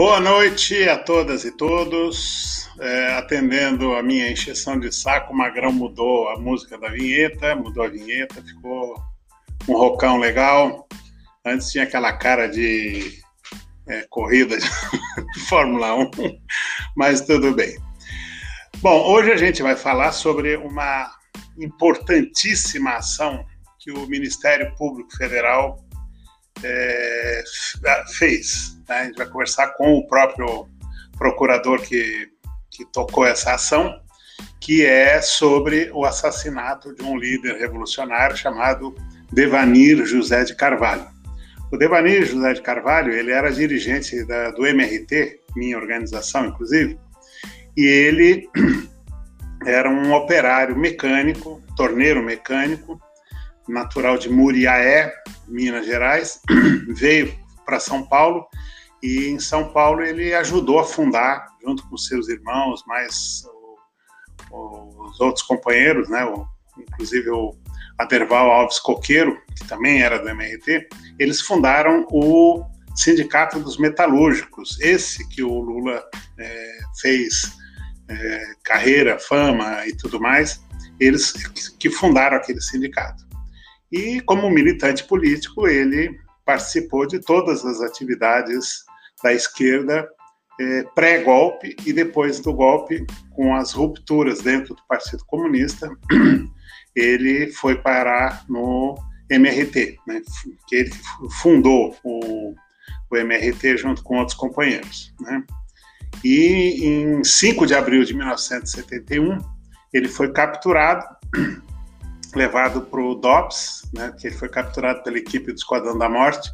Boa noite a todas e todos. É, atendendo a minha encheção de saco, o Magrão mudou a música da vinheta, mudou a vinheta, ficou um rocão legal. Antes tinha aquela cara de é, corrida de Fórmula 1, mas tudo bem. Bom, hoje a gente vai falar sobre uma importantíssima ação que o Ministério Público Federal é, fez. Né? A gente vai conversar com o próprio procurador que, que tocou essa ação, que é sobre o assassinato de um líder revolucionário chamado Devanir José de Carvalho. O Devanir José de Carvalho, ele era dirigente da, do MRT, minha organização, inclusive, e ele era um operário mecânico, torneiro mecânico, natural de Muriaé, Minas Gerais, veio para São Paulo e em São Paulo ele ajudou a fundar, junto com seus irmãos, mais o, os outros companheiros, né, o, inclusive o Aderval Alves Coqueiro, que também era do MRT, eles fundaram o Sindicato dos Metalúrgicos, esse que o Lula é, fez é, carreira, fama e tudo mais, eles que fundaram aquele sindicato. E como militante político, ele participou de todas as atividades da esquerda é, pré-golpe e depois do golpe, com as rupturas dentro do Partido Comunista, ele foi parar no MRT, né, que ele fundou o, o MRT junto com outros companheiros. Né. E em 5 de abril de 1971, ele foi capturado, levado para o DOPS, né, que ele foi capturado pela equipe do Esquadrão da Morte,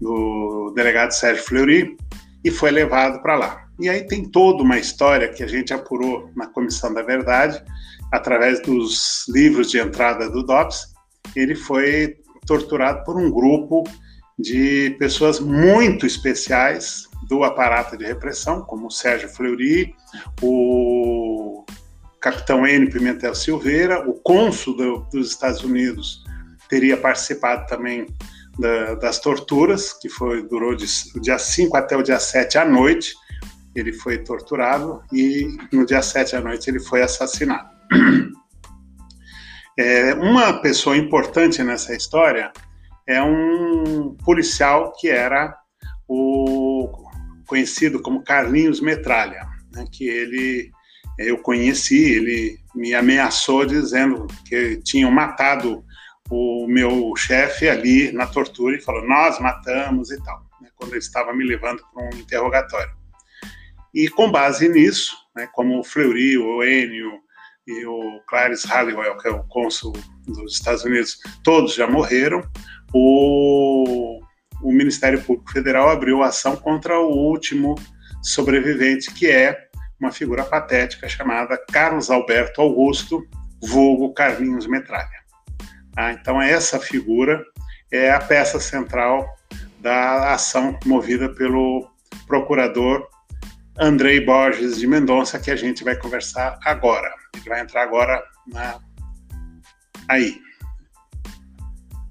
do delegado Sérgio Fleury, e foi levado para lá. E aí tem toda uma história que a gente apurou na Comissão da Verdade, através dos livros de entrada do DOPS. Ele foi torturado por um grupo de pessoas muito especiais do aparato de repressão, como o Sérgio Fleury, o capitão N. Pimentel Silveira, o cônsul do, dos Estados Unidos teria participado também da, das torturas, que foi durou de, do dia 5 até o dia 7 à noite. Ele foi torturado e no dia 7 à noite ele foi assassinado. É, uma pessoa importante nessa história é um policial que era o conhecido como Carlinhos Metralha, né, que ele eu conheci, ele me ameaçou dizendo que tinham matado o meu chefe ali na tortura e falou: Nós matamos e tal, né, quando ele estava me levando para um interrogatório. E com base nisso, né, como o Fleury, o Enio e o Clarence Halliwell, que é o cônsul dos Estados Unidos, todos já morreram, o, o Ministério Público Federal abriu ação contra o último sobrevivente, que é uma figura patética chamada Carlos Alberto Augusto, vulgo Carlinhos Metralha. Ah, então, essa figura é a peça central da ação movida pelo procurador Andrei Borges de Mendonça, que a gente vai conversar agora. Ele vai entrar agora na... aí.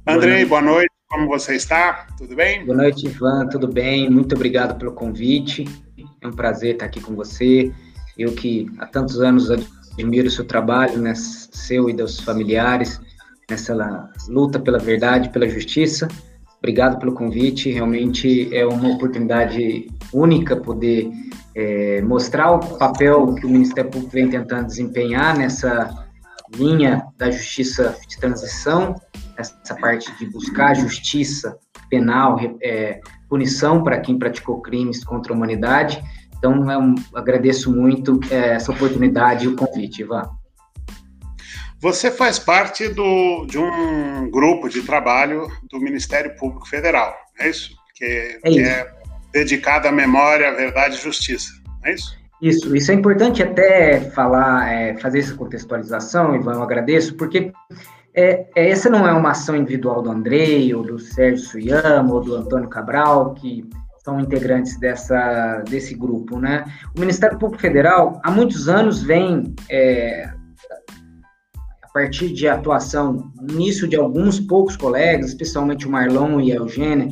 Andrei, boa noite. Como você está? Tudo bem? Boa noite, Ivan. Tudo bem? Muito obrigado pelo convite. É um prazer estar aqui com você. Eu que há tantos anos admiro o seu trabalho, né, seu e dos familiares nessa luta pela verdade, pela justiça. Obrigado pelo convite. Realmente é uma oportunidade única poder é, mostrar o papel que o Ministério Público vem tentando desempenhar nessa linha da justiça de transição, essa parte de buscar justiça penal, é, punição para quem praticou crimes contra a humanidade. Então, eu agradeço muito é, essa oportunidade e o convite, Ivan. Você faz parte do, de um grupo de trabalho do Ministério Público Federal, é isso? Que é, isso. que é dedicado à memória, à verdade e justiça, é isso? Isso, isso é importante até falar, é, fazer essa contextualização, Ivan, eu agradeço, porque é, é, essa não é uma ação individual do Andrei, ou do Sérgio Suyama, ou do Antônio Cabral, que são integrantes dessa, desse grupo, né? O Ministério Público Federal, há muitos anos, vem é, partir de atuação, início de alguns poucos colegas, especialmente o Marlon e a Eugênia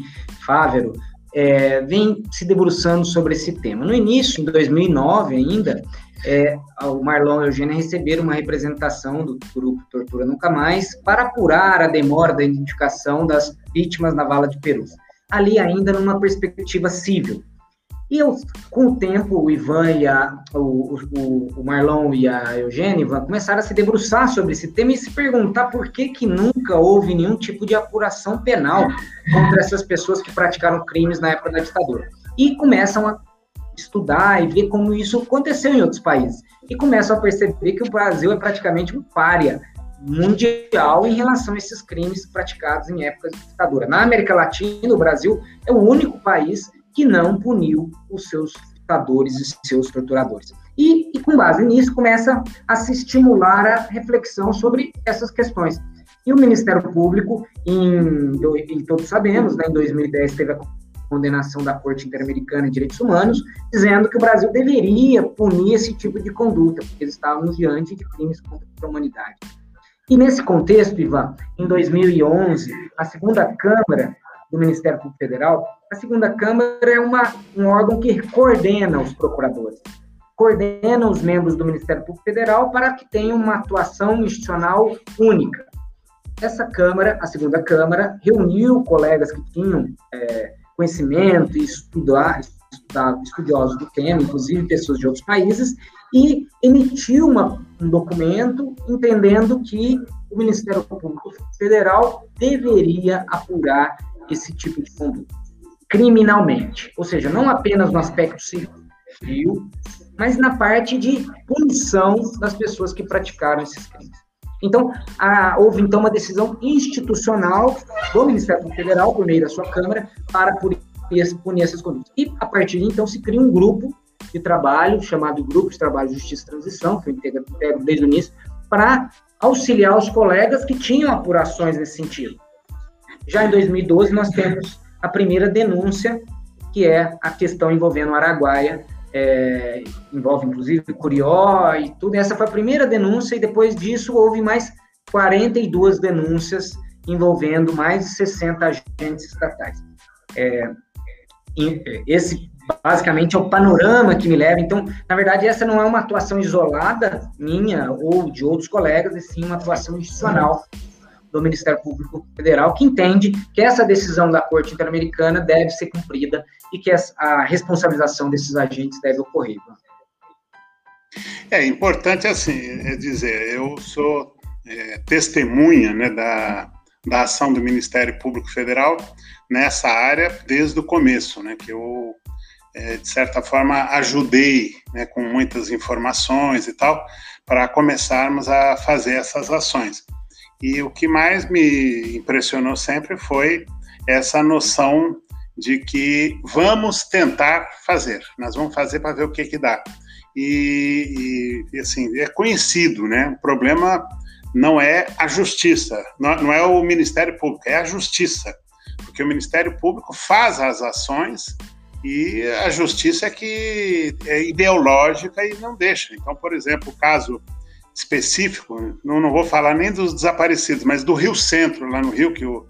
Fávero, é, vem se debruçando sobre esse tema. No início, em 2009 ainda, é, o Marlon e a Eugênia receberam uma representação do grupo Tortura Nunca Mais para apurar a demora da identificação das vítimas na vala de Perus. Ali ainda numa perspectiva civil. E eu, com o tempo, o Ivan e a, o, o, o Marlon e a Eugênia Ivan, começaram a se debruçar sobre esse tema e se perguntar por que, que nunca houve nenhum tipo de apuração penal contra essas pessoas que praticaram crimes na época da ditadura. E começam a estudar e ver como isso aconteceu em outros países. E começam a perceber que o Brasil é praticamente um párea mundial em relação a esses crimes praticados em épocas de ditadura. Na América Latina, o Brasil é o único país que não puniu os seus ditadores e seus torturadores. E, e, com base nisso, começa a se estimular a reflexão sobre essas questões. E o Ministério Público, em, e todos sabemos, né, em 2010 teve a condenação da Corte Interamericana de Direitos Humanos, dizendo que o Brasil deveria punir esse tipo de conduta, porque estávamos diante de crimes contra a humanidade. E nesse contexto, Ivan, em 2011, a segunda Câmara do Ministério Público Federal, a segunda Câmara é uma, um órgão que coordena os procuradores, coordena os membros do Ministério Público Federal para que tenham uma atuação institucional única. Essa Câmara, a segunda Câmara, reuniu colegas que tinham é, conhecimento e estudar, estudar, estudiosos do tema, inclusive pessoas de outros países, e emitiu uma, um documento entendendo que o Ministério Público Federal deveria apurar esse tipo de conduta criminalmente, ou seja, não apenas no aspecto civil, mas na parte de punição das pessoas que praticaram esses crimes. Então, a, houve então uma decisão institucional do Ministério Federal, por meio da sua Câmara, para punir, essas condutas. E, a partir de então, se cria um grupo de trabalho, chamado Grupo de Trabalho Justiça e Transição, que eu integro desde o início, para auxiliar os colegas que tinham apurações nesse sentido. Já em 2012, nós temos a primeira denúncia, que é a questão envolvendo o Araguaia, é, envolve inclusive Curió e tudo. Essa foi a primeira denúncia, e depois disso houve mais 42 denúncias envolvendo mais de 60 agentes estatais. É, esse basicamente é o panorama que me leva. Então, na verdade, essa não é uma atuação isolada minha ou de outros colegas, e sim uma atuação institucional do Ministério Público Federal, que entende que essa decisão da Corte Interamericana deve ser cumprida e que a responsabilização desses agentes deve ocorrer. É importante, assim, é dizer, eu sou é, testemunha né, da, da ação do Ministério Público Federal nessa área desde o começo, né, que eu, é, de certa forma, ajudei né, com muitas informações e tal, para começarmos a fazer essas ações. E o que mais me impressionou sempre foi essa noção de que vamos tentar fazer, nós vamos fazer para ver o que que dá. E, e, assim, é conhecido, né? O problema não é a justiça, não, não é o Ministério Público, é a justiça. Porque o Ministério Público faz as ações e a justiça é que é ideológica e não deixa. Então, por exemplo, o caso específico, não, não vou falar nem dos desaparecidos, mas do Rio Centro, lá no Rio, que o,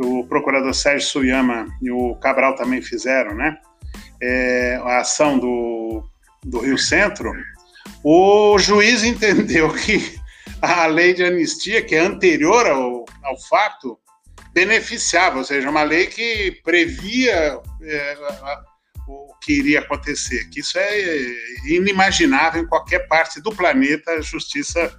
o procurador Sérgio Suyama e o Cabral também fizeram, né? É, a ação do, do Rio Centro, o juiz entendeu que a lei de anistia, que é anterior ao, ao fato, beneficiava, ou seja, uma lei que previa é, o que iria acontecer, que isso é inimaginável em qualquer parte do planeta a justiça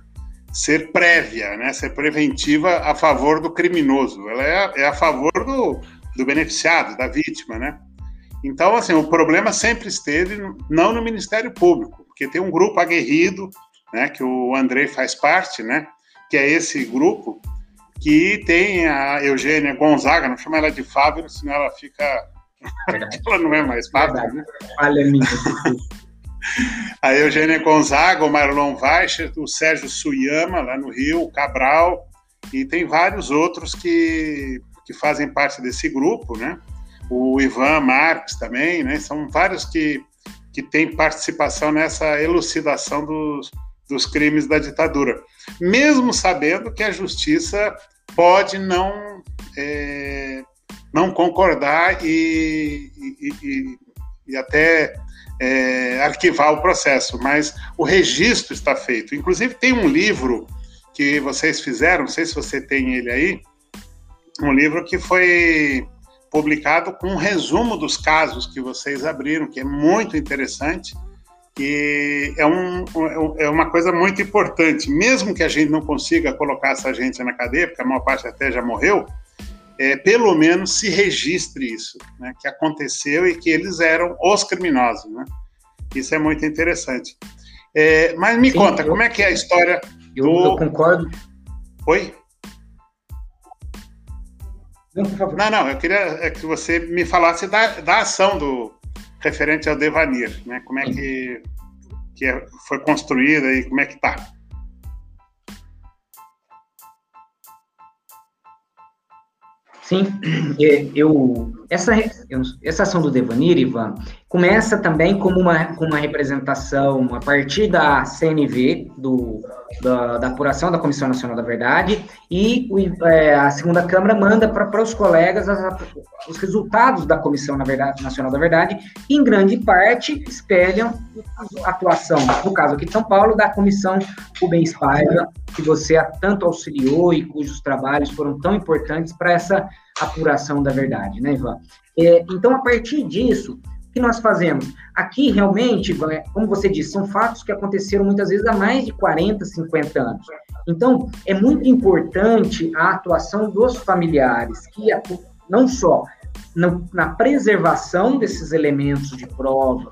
ser prévia, né, ser preventiva a favor do criminoso, ela é, é a favor do, do beneficiado, da vítima, né? Então, assim, o problema sempre esteve não no Ministério Público, porque tem um grupo aguerrido, né, que o Andrei faz parte, né, que é esse grupo que tem a Eugênia Gonzaga, não chama ela de Fábio, senão ela fica ela não é mais fácil, né? Falha minha. A Eugênia Gonzaga, o Marlon Weicher, o Sérgio Suyama, lá no Rio, o Cabral, e tem vários outros que, que fazem parte desse grupo, né? O Ivan Marques também, né? São vários que, que têm participação nessa elucidação dos, dos crimes da ditadura. Mesmo sabendo que a justiça pode não é, não concordar e, e, e, e até é, arquivar o processo, mas o registro está feito. Inclusive, tem um livro que vocês fizeram, não sei se você tem ele aí, um livro que foi publicado com um resumo dos casos que vocês abriram, que é muito interessante e é, um, é uma coisa muito importante. Mesmo que a gente não consiga colocar essa gente na cadeia, porque a maior parte até já morreu, é, pelo menos se registre isso, né, que aconteceu e que eles eram os criminosos. Né? Isso é muito interessante. É, mas me Sim, conta, eu, como é que é a história eu, do... Eu concordo. Oi? Não, não, não, eu queria é que você me falasse da, da ação do referente ao Devanir, né? Como é que, que é, foi construída e como é que está? Sim, é, eu, essa, essa ação do Devanir, Ivan, começa também como uma, uma representação a partir da CNV, do, da, da apuração da Comissão Nacional da Verdade, e o, é, a segunda Câmara manda para os colegas as, os resultados da Comissão na verdade, Nacional da Verdade, que em grande parte espelham a atuação, no caso aqui de São Paulo, da Comissão Rubens Paiva, que você tanto auxiliou e cujos trabalhos foram tão importantes para essa apuração da verdade, né, Ivan? É, então, a partir disso, o que nós fazemos? Aqui, realmente, é, como você disse, são fatos que aconteceram muitas vezes há mais de 40, 50 anos. Então, é muito importante a atuação dos familiares, que não só na preservação desses elementos de prova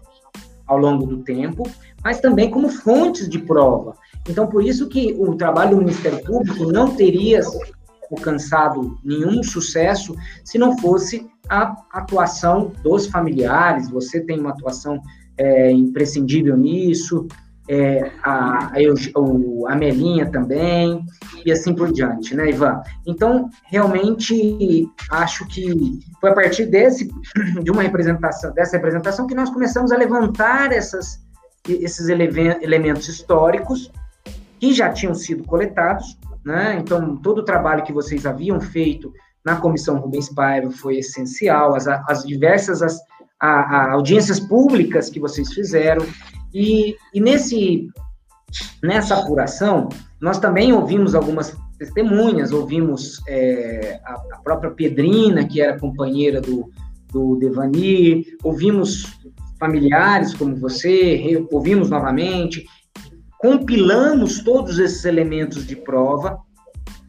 ao longo do tempo, mas também como fontes de prova. Então, por isso que o trabalho do Ministério Público não teria alcançado nenhum sucesso se não fosse a atuação dos familiares. Você tem uma atuação é, imprescindível nisso, é, a, a, a Melinha também, e assim por diante, né, Ivan? Então, realmente, acho que foi a partir desse, de uma representação, dessa representação que nós começamos a levantar essas, esses elementos históricos que já tinham sido coletados, né? Então, todo o trabalho que vocês haviam feito na Comissão Rubens Paiva foi essencial, as, as diversas as, a, a audiências públicas que vocês fizeram, e, e nesse, nessa apuração, nós também ouvimos algumas testemunhas, ouvimos é, a, a, própria Pedrina, que era companheira do, do Devani, ouvimos familiares como você, ouvimos novamente, compilamos todos esses elementos de prova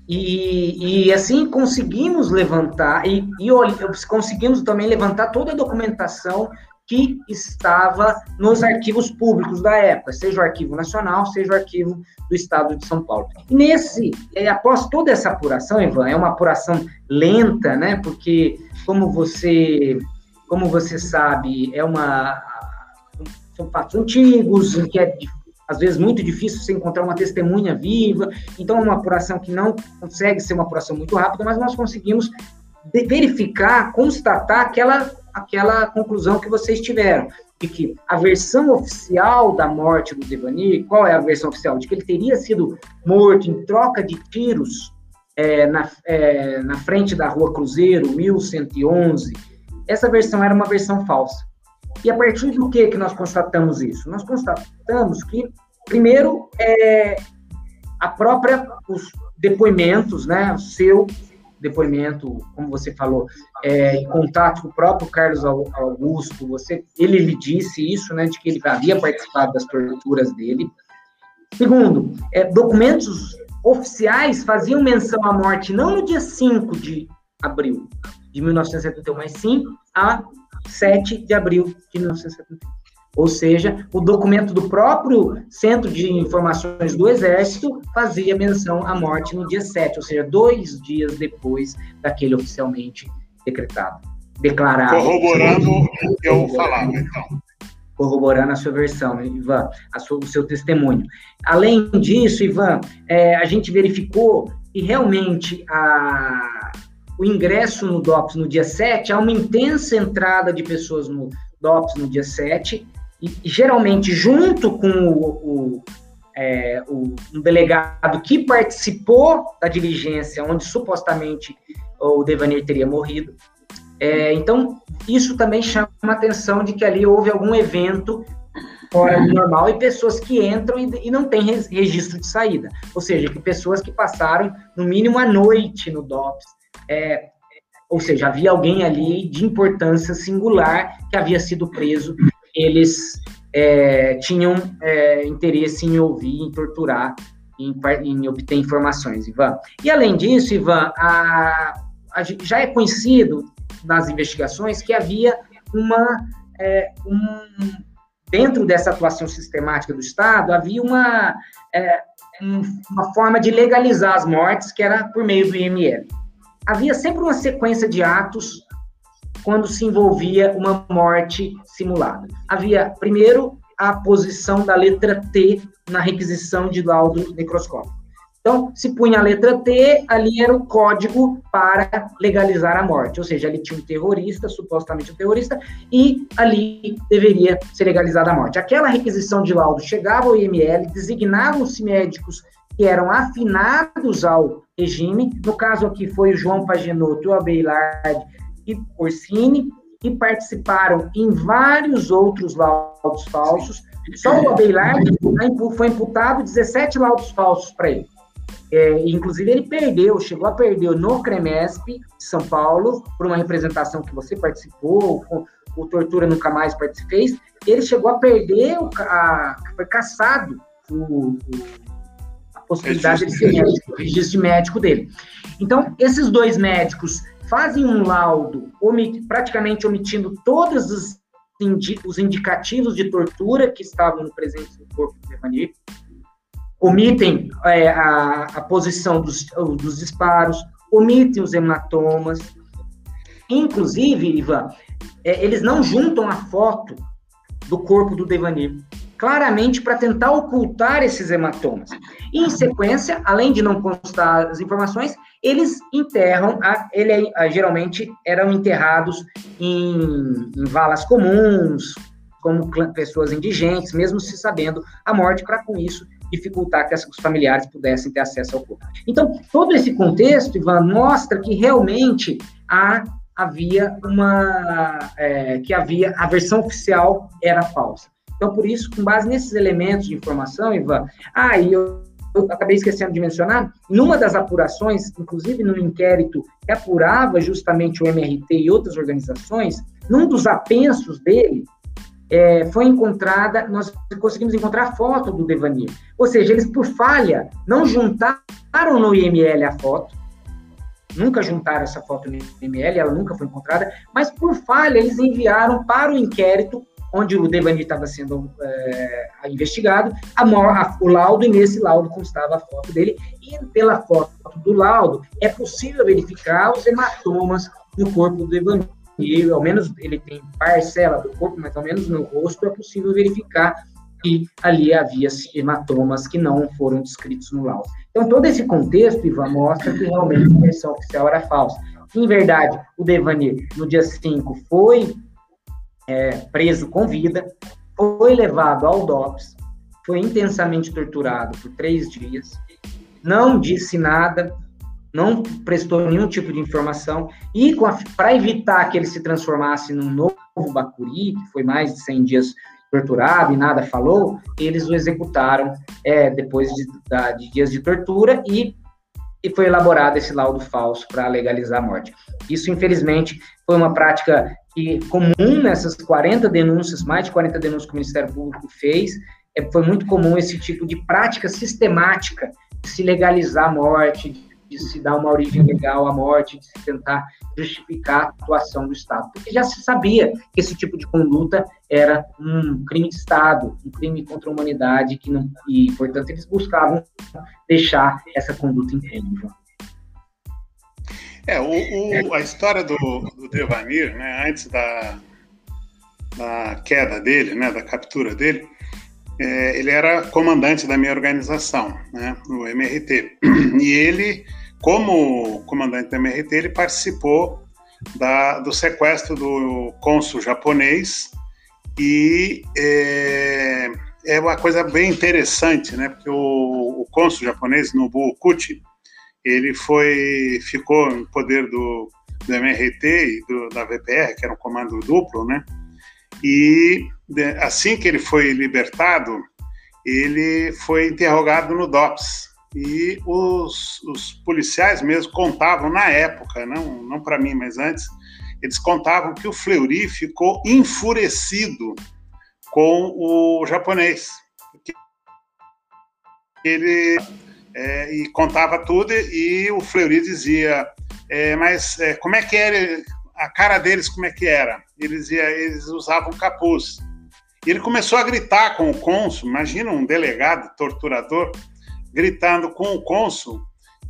e, e assim conseguimos levantar e, e conseguimos também levantar toda a documentação que estava nos arquivos públicos da época, seja o Arquivo Nacional, seja o Arquivo do Estado de São Paulo. E nesse, após toda essa apuração, Ivan, é uma apuração lenta, né? Porque como você, como você sabe, é uma são fatos antigos, que é às vezes muito difícil você encontrar uma testemunha viva, então é uma apuração que não consegue ser uma apuração muito rápida, mas nós conseguimos verificar, constatar aquela, aquela conclusão que vocês tiveram, de que a versão oficial da morte do Devani, qual é a versão oficial? De que ele teria sido morto em troca de tiros é, na, é, na frente da Rua Cruzeiro, 1111. Essa versão era uma versão falsa. E a partir do que que nós constatamos isso? Nós constatamos que, primeiro, é, a própria, os depoimentos, né, o seu depoimento, como você falou, é, em contato com o próprio Carlos Augusto, você, ele lhe disse isso, né, de que ele havia participado das torturas dele. Segundo, é, documentos oficiais faziam menção à morte não no dia 5 de abril de 1971, mas sim a 7 de abril de 1971. Ou seja, o documento do próprio Centro de Informações do Exército fazia menção à morte no dia 7, ou seja, dois dias depois daquele oficialmente decretado, declarado. Corroborando o que eu falava, então. Corroborando a sua versão, Ivan, a sua, o seu testemunho. Além disso, Ivan, é, a gente verificou que realmente a, o ingresso no DOPS no dia 7, há uma intensa entrada de pessoas no DOPS no dia 7, e, geralmente junto com o, o, é, o um delegado que participou da diligência onde supostamente o Devanir teria morrido. É, então, isso também chama a atenção de que ali houve algum evento fora do normal e pessoas que entram e, e não têm registro de saída. Ou seja, que pessoas que passaram no mínimo a noite no DOPS. É, ou seja, havia alguém ali de importância singular que havia sido preso. Eles é, tinham é, interesse em ouvir, em torturar, em, em, obter informações, Ivan. E além disso, Ivan, a, a, já é conhecido nas investigações que havia uma é, um, dentro dessa atuação sistemática do Estado, havia uma, é, uma forma de legalizar as mortes, que era por meio do IML. Havia sempre uma sequência de atos quando se envolvia uma morte simulada. Havia, primeiro, a posição da letra T na requisição de laudo necroscópico. Então, se punha a letra T, ali era o código para legalizar a morte. Ou seja, ali tinha um terrorista, supostamente um terrorista, e ali deveria ser legalizada a morte. Aquela requisição de laudo chegava ao IML, designavam-se médicos que eram afinados ao regime. No caso aqui foi o João Paginotto, o Abeilard e Orsini, e participaram em vários outros laudos falsos. Só o Abeilard foi imputado 17 laudos falsos para ele. É, inclusive, ele perdeu, chegou a perder no CREMESP de São Paulo, por uma representação que você participou, o, o Tortura Nunca Mais participei. Ele chegou a perder, o, a, foi caçado o, a possibilidade de ser médico, o registro de médico dele. Então, esses dois médicos fazem um laudo, omit, praticamente omitindo todos os, indi, os indicativos de tortura que estavam no presente do corpo do Devani, omitem é, a, a, posição dos, dos disparos, omitem os hematomas. Inclusive, Ivan, é, eles não juntam a foto do corpo do Devanir, claramente para tentar ocultar esses hematomas. E, em sequência, além de não constar as informações, eles enterram, a, ele a, geralmente eram enterrados em, em valas comuns, como pessoas indigentes, mesmo se sabendo a morte, para com isso dificultar que os familiares pudessem ter acesso ao corpo. Então, todo esse contexto, Ivan, mostra que realmente há, havia uma. É, que havia. a versão oficial era falsa. Então, por isso, com base nesses elementos de informação, Ivan, ah, eu, eu acabei esquecendo de mencionar, numa das apurações, inclusive no inquérito que apurava justamente o MRT e outras organizações, num dos apensos dele, é, foi encontrada, nós conseguimos encontrar a foto do Devanir. Ou seja, eles, por falha, não juntaram no IML a foto, nunca juntaram essa foto no IML, ela nunca foi encontrada, mas por falha eles enviaram para o inquérito onde o Devanir estava sendo é, investigado, a, a, o laudo, e nesse laudo constava a foto dele, e pela foto do laudo é possível verificar os hematomas no corpo do Devanir e ao menos ele tem parcela do corpo, mas ao menos no rosto é possível verificar que ali havia hematomas que não foram descritos no laudo. Então, todo esse contexto, Ivan, mostra que realmente a versão oficial era falsa. Em verdade, o Devanir, no dia 5, foi é, preso com vida, foi levado ao DOPS, foi intensamente torturado por três dias, não disse nada, não prestou nenhum tipo de informação, e para evitar que ele se transformasse num novo Bacuri, que foi mais de 100 dias torturado e nada falou, eles o executaram é, depois de, de, dias de tortura e, e foi elaborado esse laudo falso para legalizar a morte. Isso, infelizmente, foi uma prática que, comum nessas 40 denúncias, mais de 40 denúncias que o Ministério Público fez, é, foi muito comum esse tipo de prática sistemática de se legalizar a morte, de se dar uma origem legal à morte, de se tentar justificar a atuação do Estado. Porque já se sabia que esse tipo de conduta era um crime de Estado, um crime contra a humanidade, que não, e, portanto, eles buscavam deixar essa conduta impune. É, o, o, a história do, do Devanir, né, antes da, da queda dele, né, da captura dele, é, ele era comandante da minha organização, né, o MRT. E ele como comandante da MRT, ele participou da, do sequestro do cônsul japonês e é, é, uma coisa bem interessante, né? Porque o, o cônsul japonês, Nobuo Kuti, ele foi ficou no poder do, do MRT e do, da VPR, que era um comando duplo, né? E assim que ele foi libertado, ele foi interrogado no DOPS. E os, os policiais mesmo contavam na época, não, não para mim, mas antes, eles contavam que o Fleury ficou enfurecido com o japonês. Ele é, e contava tudo e o Fleury dizia, é, mas é, como é que era a cara deles, como é que era? Eles, ia, eles usavam capuz. E ele começou a gritar com o cônsul, imagina um delegado torturador gritando com o cônsul,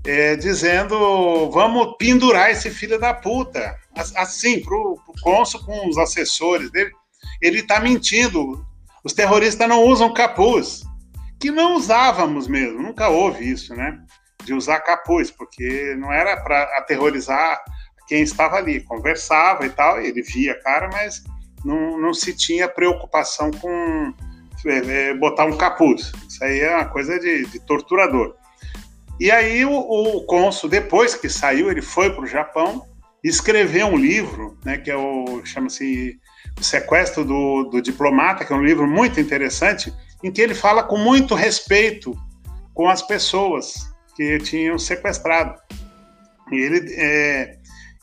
é, dizendo: vamos pendurar esse filho da puta. Assim, pro, pro cônsul com os assessores dele, ele está mentindo. Os terroristas não usam capuz. Que não usávamos mesmo, nunca houve isso, né? De usar capuz, porque não era para aterrorizar quem estava ali. Conversava e tal, ele via a cara, mas não, não se tinha preocupação com é, é, botar um capuz. Isso aí é uma coisa de, de torturador. E aí o, o depois que saiu, ele foi para o Japão escreveu um livro, né, que é o chama-se O Sequestro do, do Diplomata, que é um livro muito interessante, em que ele fala com muito respeito com as pessoas que tinham sequestrado. E ele, é,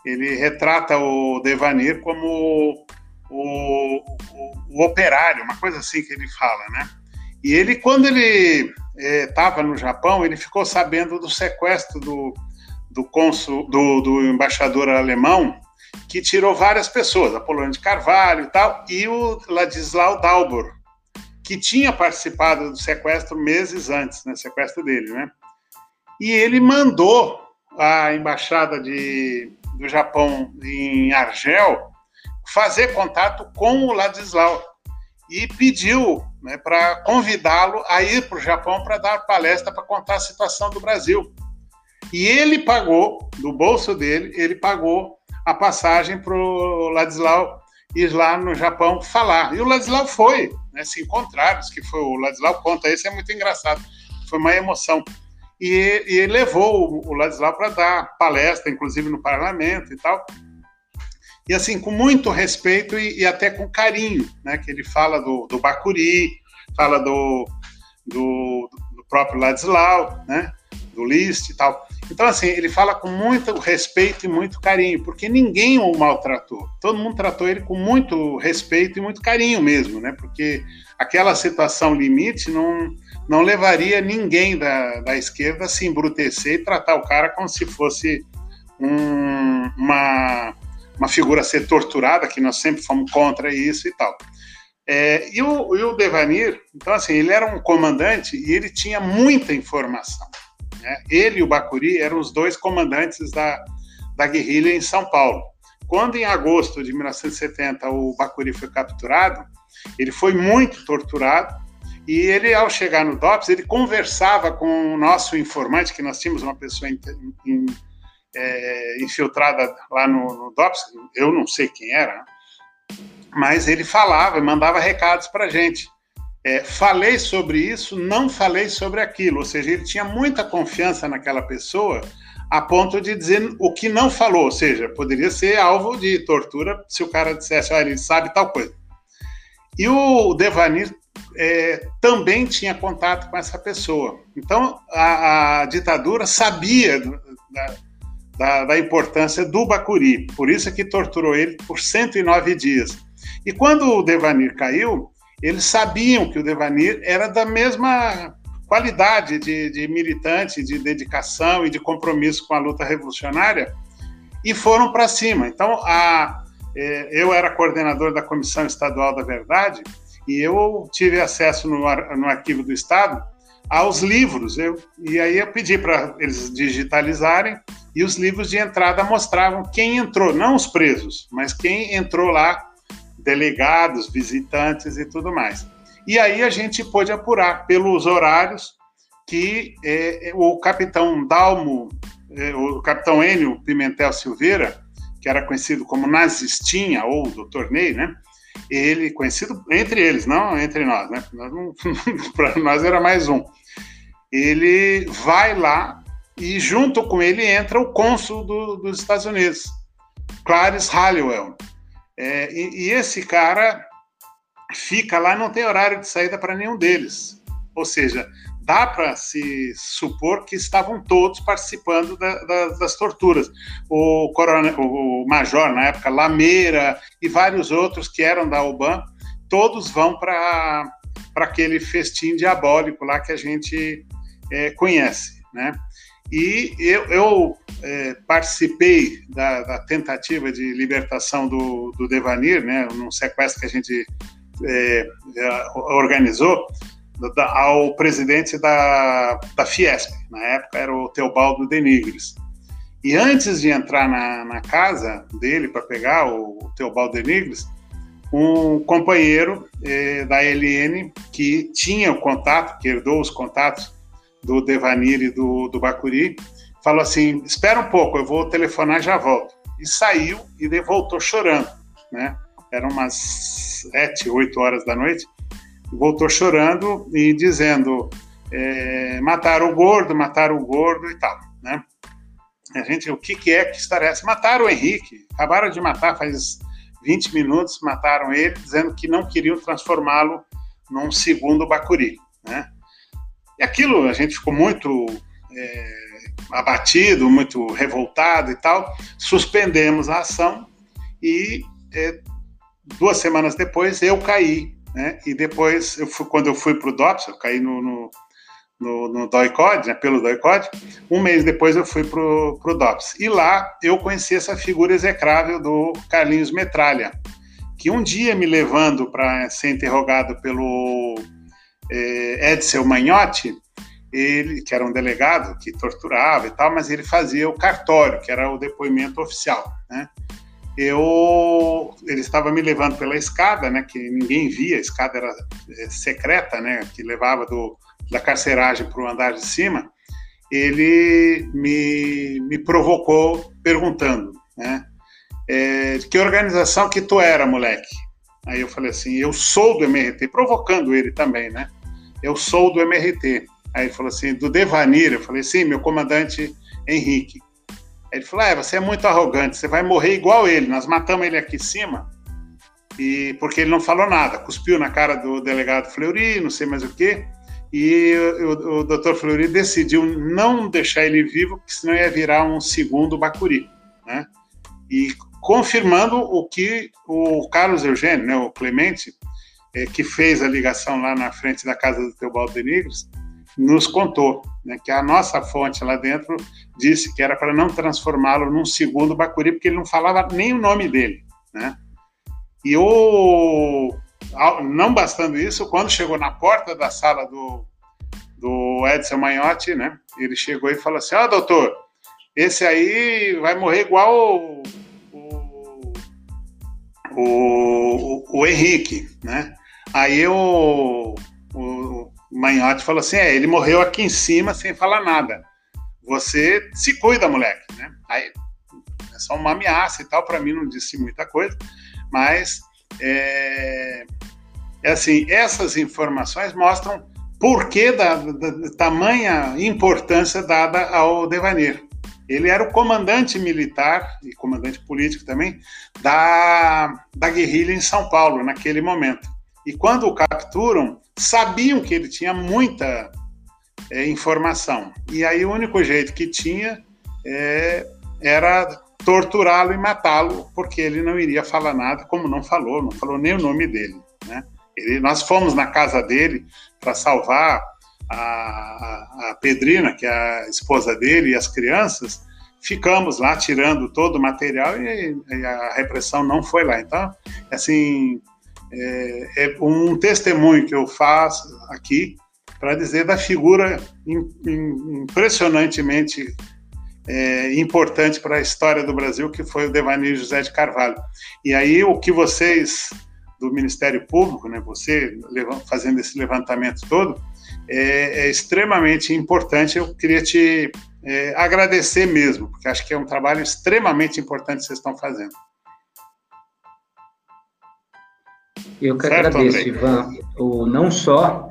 ele retrata o Devanir como o, o, o, operário, uma coisa assim que ele fala, né? E ele, quando ele estava é, no Japão, ele ficou sabendo do sequestro do, do, consul, do, do embaixador alemão, que tirou várias pessoas, a Polônia de Carvalho e tal, e o Ladislau Dalbor, que tinha participado do sequestro meses antes, né, sequestro dele, né? E ele mandou a embaixada de, do Japão em Argel fazer contato com o Ladislau e pediu né, para convidá-lo a ir para o Japão para dar palestra para contar a situação do Brasil. E ele pagou, do bolso dele, ele pagou a passagem para o Ladislau ir lá no Japão falar. E o Ladislau foi, né, se encontraram, que foi o Ladislau conta, isso é muito engraçado, foi uma emoção. E, e levou o, o Ladislau para dar palestra, inclusive no parlamento e tal e assim, com muito respeito e, e, até com carinho, né? Que ele fala do, do Bacuri, fala do, do, do próprio Ladislau, né? Do Liszt e tal. Então, assim, ele fala com muito respeito e muito carinho, porque ninguém o maltratou. Todo mundo tratou ele com muito respeito e muito carinho mesmo, né? Porque aquela situação limite não, não levaria ninguém da, da esquerda a se embrutecer e tratar o cara como se fosse um, uma uma figura a ser torturada, que nós sempre fomos contra isso e tal. É, e, o, e, o, Devanir, então assim, ele era um comandante e ele tinha muita informação. Né? Ele e o Bacuri eram os dois comandantes da, da guerrilha em São Paulo. Quando em agosto de 1970 o Bacuri foi capturado, ele foi muito torturado e ele, ao chegar no DOPS, ele conversava com o nosso informante, que nós tínhamos uma pessoa é, infiltrada lá no, no DOPS, eu não sei quem era, mas ele falava, mandava recados para a gente. É, falei sobre isso, não falei sobre aquilo, ou seja, ele tinha muita confiança naquela pessoa a ponto de dizer o que não falou, ou seja, poderia ser alvo de tortura se o cara dissesse, ah, ele sabe tal coisa. E o Devanir é, também tinha contato com essa pessoa. Então, a, a ditadura sabia da, da, da, importância do Bacuri. Por isso é que torturou ele por 109 dias. E quando o Devanir caiu, eles sabiam que o Devanir era da mesma qualidade de, de militante, de dedicação e de compromisso com a luta revolucionária e foram para cima. Então, a, é, eu era coordenador da Comissão Estadual da Verdade e eu tive acesso no, no arquivo do Estado aos livros. Eu, e aí eu pedi para eles digitalizarem e os livros de entrada mostravam quem entrou, não os presos, mas quem entrou lá, delegados, visitantes e tudo mais. E aí a gente pôde apurar pelos horários que é, o capitão Dalmo, é, o capitão Enio Pimentel Silveira, que era conhecido como Nazistinha ou Doutor Ney, né? Ele conhecido entre eles, não entre nós, né? Para nós era mais um. Ele vai lá e junto com ele entra o cônsul do, dos Estados Unidos. Clarence Halliwell. É, e, e, esse cara fica lá, não tem horário de saída para nenhum deles. Ou seja, dá para se supor que estavam todos participando da, da, das torturas. O, coronel, o major, na época, Lameira e vários outros que eram da UBAN, todos vão para aquele festim diabólico lá que a gente é, conhece, né? E eu, eu é, participei da, da, tentativa de libertação do, do Devanir, né, num sequestro que a gente é, é organizou, da, ao presidente da, da Fiesp, na época era o Teobaldo Denigres. E antes de entrar na, na casa dele para pegar o, o Teobaldo Denigres, um companheiro eh, da LN que tinha o contato, que herdou os contatos do Devanir e do, do Bacuri, falou assim: espera um pouco, eu vou telefonar já volto. E saiu e voltou chorando, né? Eram umas sete, oito horas da noite. Voltou chorando e dizendo: é, mataram o gordo, mataram o gordo e tal, né? A gente, o que, que é que estarece? Mataram o Henrique, acabaram de matar faz 20 minutos, mataram ele, dizendo que não queriam transformá-lo num segundo Bacuri, né? E aquilo, a gente ficou muito é, abatido, muito revoltado e tal. Suspendemos a ação e é, duas semanas depois eu caí, né? E depois, eu fui, quando eu fui para o DOPS, eu caí no, no, no, no DOICOD, né? pelo DOICOD, um mês depois eu fui para o DOPS. E lá eu conheci essa figura execrável do Carlinhos Metralha, que um dia me levando para ser interrogado pelo é, Edsel Magnotti, ele, que era um delegado que torturava e tal, mas ele fazia o cartório, que era o depoimento oficial, né? Eu, ele estava me levando pela escada, né, que ninguém via, a escada era é, secreta, né, que levava do, da carceragem para o andar de cima. Ele me, me provocou perguntando, né, é, que organização que tu era, moleque? Aí eu falei assim, eu sou do MRT, provocando ele também, né? Eu sou do MRT. Aí ele falou assim, do Devanir. Eu falei, sim, meu comandante Henrique. Aí ele falou, é, você é muito arrogante, você vai morrer igual ele. Nós matamos ele aqui em cima, e porque ele não falou nada. Cuspiu na cara do delegado Fleury, não sei mais o quê. E o, o doutor Fleury decidiu não deixar ele vivo, porque senão ia virar um segundo Bacuri, né? E confirmando o que o Carlos Eugênio, né, o Clemente, é, que fez a ligação lá na frente da casa do Teobaldo de nos contou né, que a nossa fonte lá dentro disse que era para não transformá-lo num segundo Bacuri, porque ele não falava nem o nome dele. Né? E o, não bastando isso, quando chegou na porta da sala do, do Edson Manhotti, né, ele chegou e falou assim: Ó, oh, doutor, esse aí vai morrer igual o, o, o, o Henrique, né? Aí o, o Manhote falou assim: é, ele morreu aqui em cima sem falar nada. Você se cuida, moleque, né? Aí é só uma ameaça e tal, para mim não disse muita coisa, mas é, é assim, essas informações mostram por que da, da, da tamanha importância dada ao Devanir. Ele era o comandante militar e comandante político também da, da guerrilha em São Paulo naquele momento. E quando o capturam, sabiam que ele tinha muita é, informação. E aí o único jeito que tinha é, era torturá-lo e matá-lo, porque ele não iria falar nada, como não falou, não falou nem o nome dele. Né? Ele, nós fomos na casa dele para salvar a, a Pedrina, que é a esposa dele, e as crianças, ficamos lá tirando todo o material e, e a repressão não foi lá. Então, assim, é, é um testemunho que eu faço aqui para dizer da figura impressionantemente é, importante para a história do Brasil, que foi o Devanir José de Carvalho. E aí o que vocês do Ministério Público, né, você fazendo esse levantamento todo, é, é extremamente importante. Eu queria te é, agradecer mesmo, porque acho que é um trabalho extremamente importante que vocês estão fazendo. Eu que certo, agradeço, André. Ivan. O, não só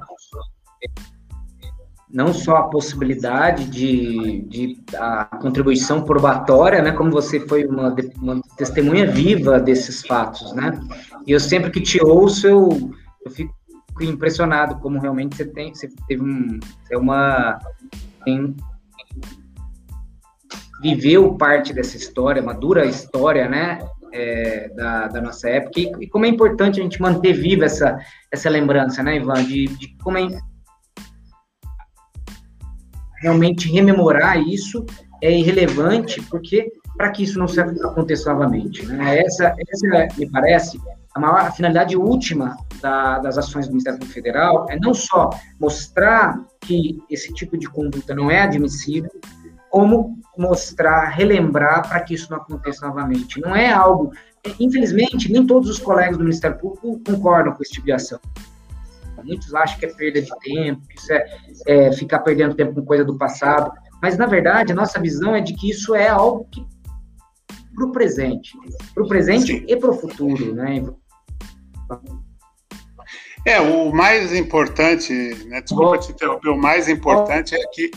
não só a possibilidade de, de a contribuição probatória, né, como você foi uma, uma, testemunha viva desses fatos, né? E eu sempre que te ouço, eu, eu fico impressionado como realmente você tem, você teve um, é uma tem, viveu parte dessa história, uma dura história, né? É, da, da, nossa época e, e, como é importante a gente manter viva essa, essa lembrança, né, Ivan, de, de como é realmente rememorar isso é irrelevante, porque para que isso não aconteça novamente. Né? Essa, essa, me parece, a maior a finalidade última da, das ações do Ministério Federal é não só mostrar que esse tipo de conduta não é admissível, como mostrar, relembrar para que isso não aconteça novamente. Não é algo. Infelizmente, nem todos os colegas do Ministério Público concordam com esse tipo de ação. Muitos acham que é perda de tempo, que isso é, é ficar perdendo tempo com coisa do passado. Mas, na verdade, a nossa visão é de que isso é algo que para o presente, para o presente Sim. e para o futuro, né? É, o mais importante, né, desculpa te interromper, o mais importante é que,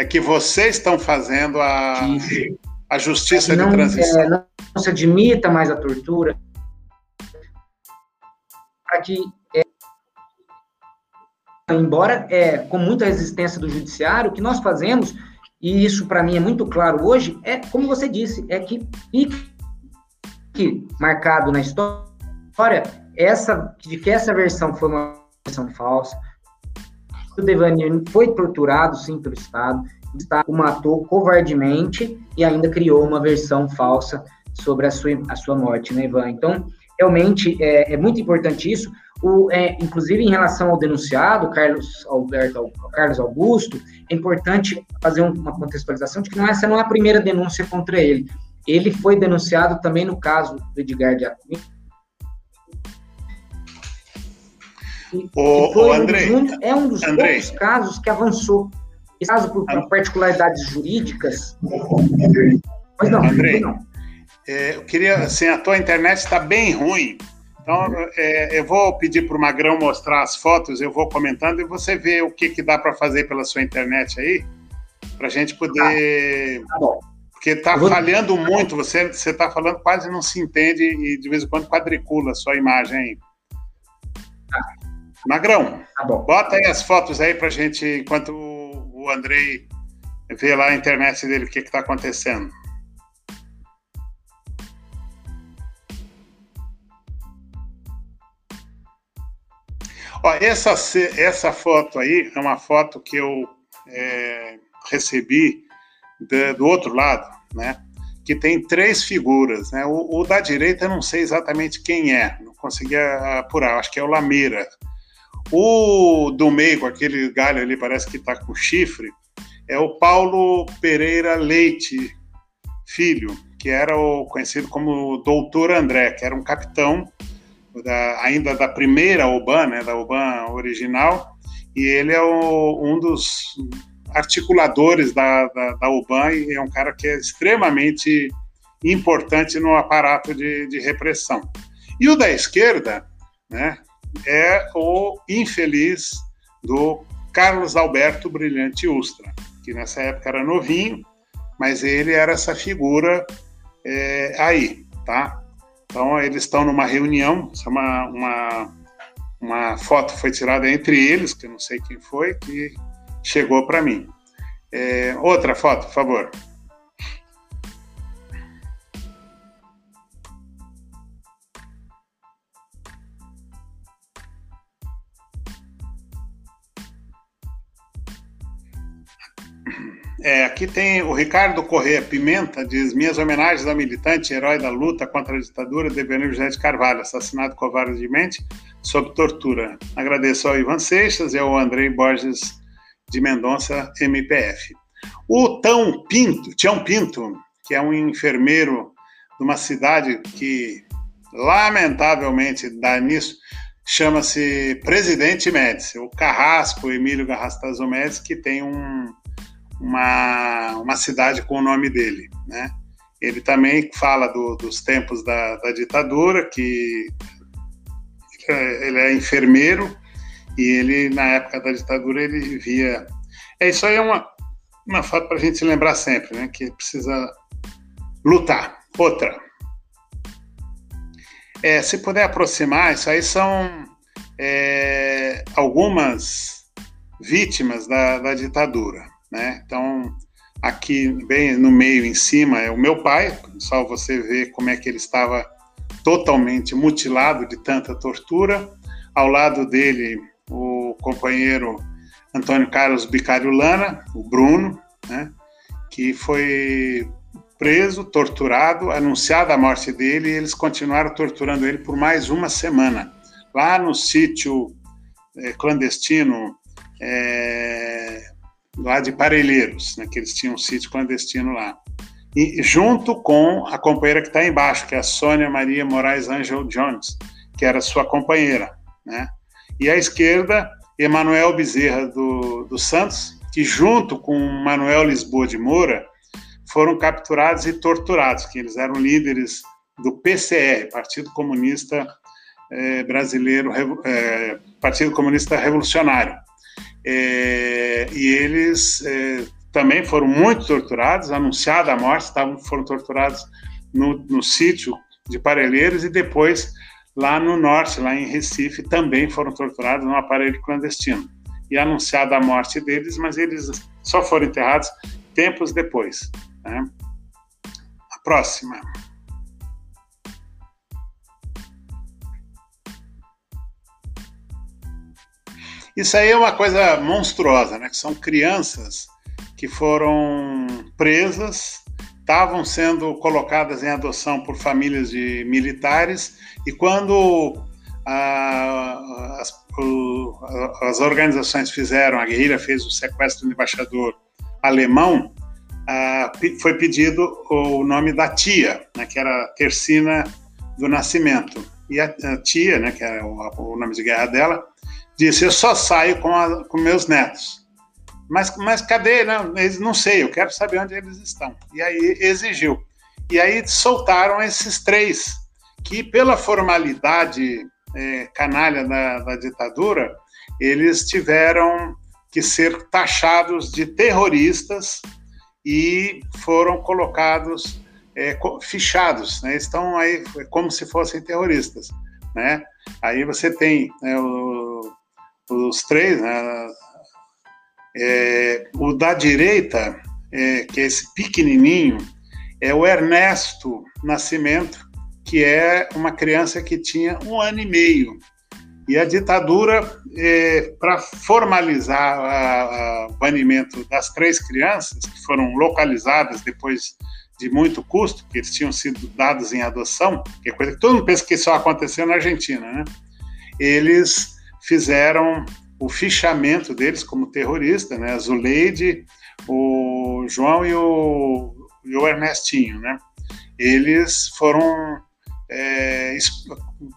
é que vocês estão fazendo a, a justiça não, de transição. É, não se admita mais a tortura, para que embora é, com muita resistência do judiciário, o que nós fazemos, e isso para mim é muito claro hoje, é, como você disse, é que fique marcado na história essa, de que essa versão foi uma versão falsa, o Devani foi torturado, sim, pelo Estado, o Estado o matou covardemente e ainda criou uma versão falsa sobre a sua, a sua morte, né, Ivan? Então, realmente, é, é muito importante isso, o, é, inclusive, em relação ao denunciado, Carlos Alberto, Carlos Augusto, é importante fazer uma contextualização de que não, essa não é a primeira denúncia contra ele. Ele foi denunciado também no caso do Edgar de O, o André, um, é um dos André. poucos casos que avançou. Esse caso, por, por particularidades jurídicas. Mas não, André, não. É, eu queria, assim, a tua internet está bem ruim. Então, é, eu vou pedir para o Magrão mostrar as fotos, eu vou comentando e você vê o que, que dá para fazer pela sua internet aí, para a gente poder. Tá, tá bom. Porque está vou... falhando muito, você está falando quase não se entende e de vez em quando quadricula a sua imagem aí. Tá. Magrão, tá bota aí as fotos aí para a gente, enquanto o Andrei vê lá a internet dele, o que está acontecendo. Ó, essa, essa foto aí é uma foto que eu é, recebi de, do outro lado, né? Que tem três figuras, né? O, o, da direita eu não sei exatamente quem é, não consegui apurar, acho que é o Lameira. O do meio, com aquele galho ali, parece que está com chifre, é o Paulo Pereira Leite, filho, que era o conhecido como Doutor André, que era um capitão da, ainda da primeira UBAN, né, da UBAN original, e ele é o, um dos articuladores da, da, da, e é um cara que é extremamente importante no aparato de, de repressão. E o da esquerda né, é o infeliz do Carlos Alberto Brilhante Ustra, que nessa época era novinho, mas ele era essa figura é, aí, tá? Então, eles estão numa reunião, é uma, uma, uma foto foi tirada entre eles, que eu não sei quem foi, que chegou para mim. É, outra foto, por favor. É, aqui tem o Ricardo Corrêa Pimenta, diz: Minhas homenagens ao militante, herói da luta contra a ditadura, Devenir José de Carvalho, assassinado covardemente sob tortura. Agradeço ao Ivan Seixas e ao Andrei Borges de Mendonça, MPF. O Tão Pinto, Tião Pinto, que é um enfermeiro de uma cidade que, lamentavelmente, dá nisso, chama-se Presidente Médici, o Carrasco, Emílio Garrastazo Médici, que tem um uma, uma cidade com o nome dele, né? Ele também fala do, dos tempos da, da, ditadura, que ele é enfermeiro e ele, na época da ditadura, ele via É isso aí é uma, uma foto para a gente se lembrar sempre, né? Que precisa lutar. Outra. É, se puder aproximar, isso aí são é, algumas vítimas da, da ditadura, né? Então, aqui bem no meio, em cima, é o meu pai, só você ver como é que ele estava totalmente mutilado de tanta tortura. Ao lado dele, o companheiro Antônio Carlos Bicário Lana, o Bruno, né, que foi preso, torturado, anunciada a morte dele, e eles continuaram torturando ele por mais uma semana. Lá no sítio é, clandestino, é, lá de Parelheiros, né, que eles tinham um sítio clandestino lá. E junto com a companheira que está embaixo, que é a Sônia Maria Moraes Angel Jones, que era sua companheira, né? E à esquerda, Emanuel Bezerra do, do Santos, que junto com Manuel Lisboa de Moura foram capturados e torturados, que eles eram líderes do PCR, Partido Comunista é, Brasileiro, é, Partido Comunista Revolucionário. É, e eles é, também foram muito torturados, anunciada a morte, estavam, foram torturados no, no sítio de Parelheiros e depois lá no norte, lá em Recife, também foram torturados num aparelho clandestino. E anunciada a morte deles, mas eles só foram enterrados tempos depois. Né? A próxima. Isso aí é uma coisa monstruosa, né? Que são crianças que foram presas, estavam sendo colocadas em adoção por famílias de militares e quando a, as, o, as, organizações fizeram, a guerrilha fez o sequestro do embaixador alemão, a, foi pedido o nome da tia, né, que era Tercina do Nascimento. E a, a tia, né, que era o, o, nome de guerra dela, disse: Eu só saio com, com meus netos. Mas, mas cadê? Não, eles não sei, eu quero saber onde eles estão. E aí exigiu. E aí soltaram esses três, que pela formalidade é, canalha da, da ditadura, eles tiveram que ser taxados de terroristas e foram colocados, é, fichados, né? estão aí como se fossem terroristas. Né? Aí você tem né, o, os três, né, é, o da direita, é, que é esse pequenininho, é o Ernesto Nascimento, que é uma criança que tinha um ano e meio. E a ditadura, é, para formalizar o banimento das três crianças, que foram localizadas depois de muito custo, porque eles tinham sido dados em adoção, que é coisa que todo mundo pensa que só aconteceu na Argentina, né? Eles fizeram o fichamento deles como terrorista, né? Zuleide, o João e o, e o Ernestinho, né? Eles foram é,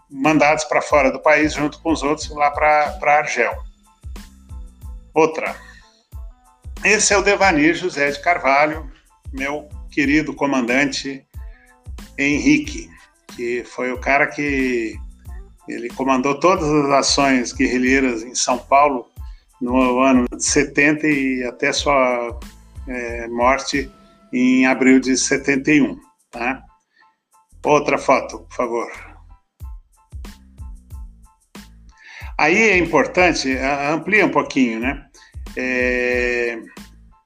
mandados para fora do país junto com os outros lá para Argel. Outra. Esse é o Devani José de Carvalho, meu querido comandante Henrique, que foi o cara que ele comandou todas as ações guerrilheiras em São Paulo no ano de 70 e até sua é, morte em abril de 71. Tá? Outra foto, por favor. Aí é importante, amplia um pouquinho, né? É,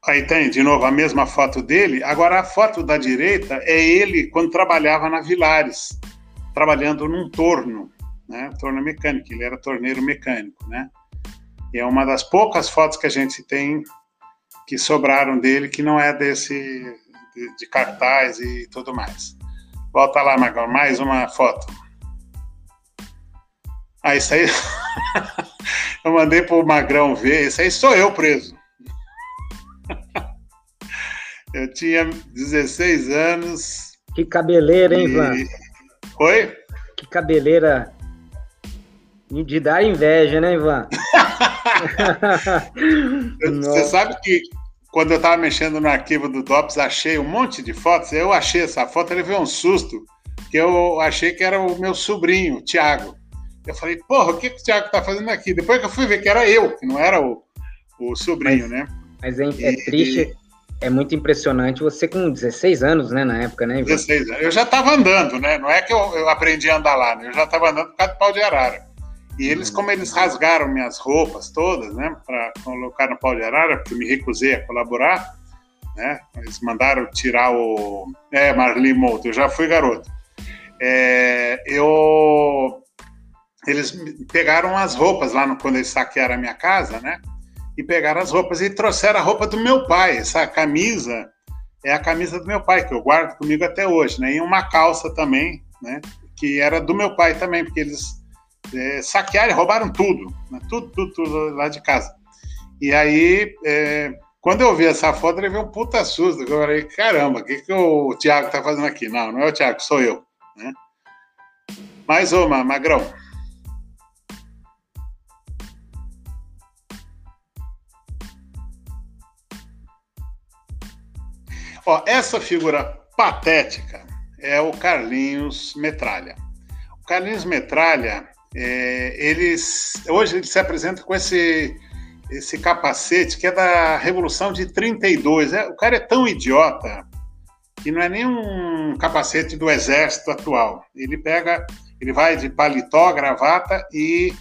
aí tem de novo a mesma foto dele. Agora a foto da direita é ele quando trabalhava na Vilares, trabalhando num torno né? Torno mecânico, ele era torneiro mecânico, né? E é uma das poucas fotos que a gente tem que sobraram dele, que não é desse de, de cartaz e tudo mais. Volta lá, Magal, mais uma foto. Ah, isso aí. eu mandei pro Magrão ver, isso aí sou eu preso. eu tinha 16 anos. Que cabeleira, hein, Ivan? E... Oi? Que cabeleira de dar inveja, né, Ivan? Você sabe que quando eu estava mexendo no arquivo do DOPS, achei um monte de fotos. Eu achei essa foto, ele veio um susto, que eu achei que era o meu sobrinho, o Thiago. Eu falei, porra, o que, que o Thiago está fazendo aqui? Depois que eu fui ver que era eu, que não era o, o sobrinho, Mas, né? Mas é, é e, triste, é muito impressionante você com 16 anos, né, na época, né? Ivan? 16 anos. Eu já estava andando, né? Não é que eu, eu aprendi a andar lá, né? Eu já estava andando por causa do pau de arara. E eles, como eles rasgaram minhas roupas todas, né, para colocar no pau de arara, porque eu me recusei a colaborar, né? Eles mandaram tirar o. É, Marli Mouto, eu já fui garoto. É, eu. Eles pegaram as roupas lá no, quando eles saquearam a minha casa, né? E pegaram as roupas e trouxeram a roupa do meu pai. Essa camisa é a camisa do meu pai, que eu guardo comigo até hoje, né? E uma calça também, né? Que era do meu pai também, porque eles é, saquearam e roubaram tudo, né? tudo, tudo, tudo lá de casa. E aí, é, quando eu vi essa foto, ele veio um puta susto. Eu falei, caramba, o que, que o Thiago tá fazendo aqui? Não, não é o Thiago, sou eu. Né? Mais uma, Magrão. Ó, essa figura patética é o Carlinhos Metralha. O Carlinhos Metralha é, eles, hoje ele se apresenta com esse, esse capacete que é da Revolução de 32. É, o cara é tão idiota que não é nem um capacete do exército atual. Ele pega, ele vai de paletó, gravata e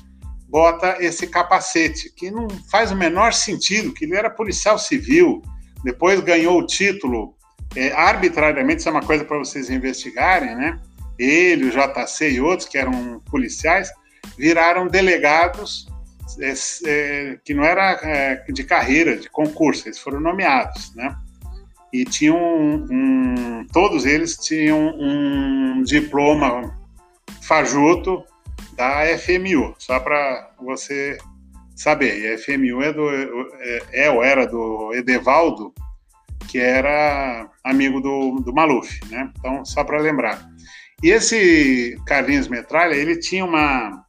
bota esse capacete, que não faz o menor sentido, que ele era policial civil, depois ganhou o título é, arbitrariamente, isso é uma coisa para vocês investigarem, né? Ele, o JC e outros, que eram policiais, viraram delegados é, é, que não era é, de carreira, de concurso, eles foram nomeados, né? E tinham um, um, todos eles tinham um diploma fajuto da FMU, só para você saber. E a FMU é, do, é, é ou era do Edevaldo, que era amigo do, do Maluf, né? Então, só para lembrar. E esse Carlinhos Metralha, ele tinha uma,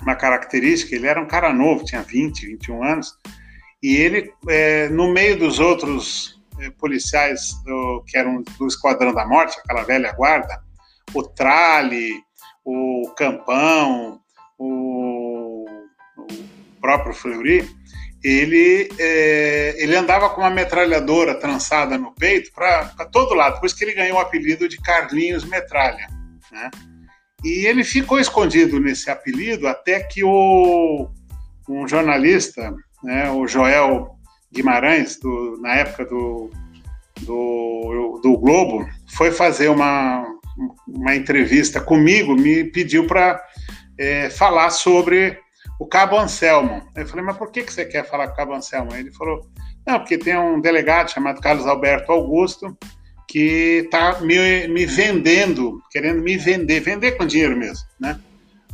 uma característica, ele era um cara novo, tinha 20, 21 anos, e ele, é, no meio dos outros é, policiais do, que eram do Esquadrão da Morte, aquela velha guarda, o Trali, o Campão, o, o próprio Fleury, ele, é, ele andava com uma metralhadora trançada no peito para todo lado, por isso que ele ganhou o apelido de Carlinhos Metralha. Né? E ele ficou escondido nesse apelido até que o, um jornalista, né, o Joel Guimarães, do, na época do, do, do Globo, foi fazer uma, uma entrevista comigo, me pediu para é, falar sobre o Cabo Anselmo. Eu falei, mas por que, que você quer falar com o Cabo Anselmo? Ele falou, não, porque tem um delegado chamado Carlos Alberto Augusto que está me, me vendendo, querendo me vender, vender com dinheiro mesmo, né?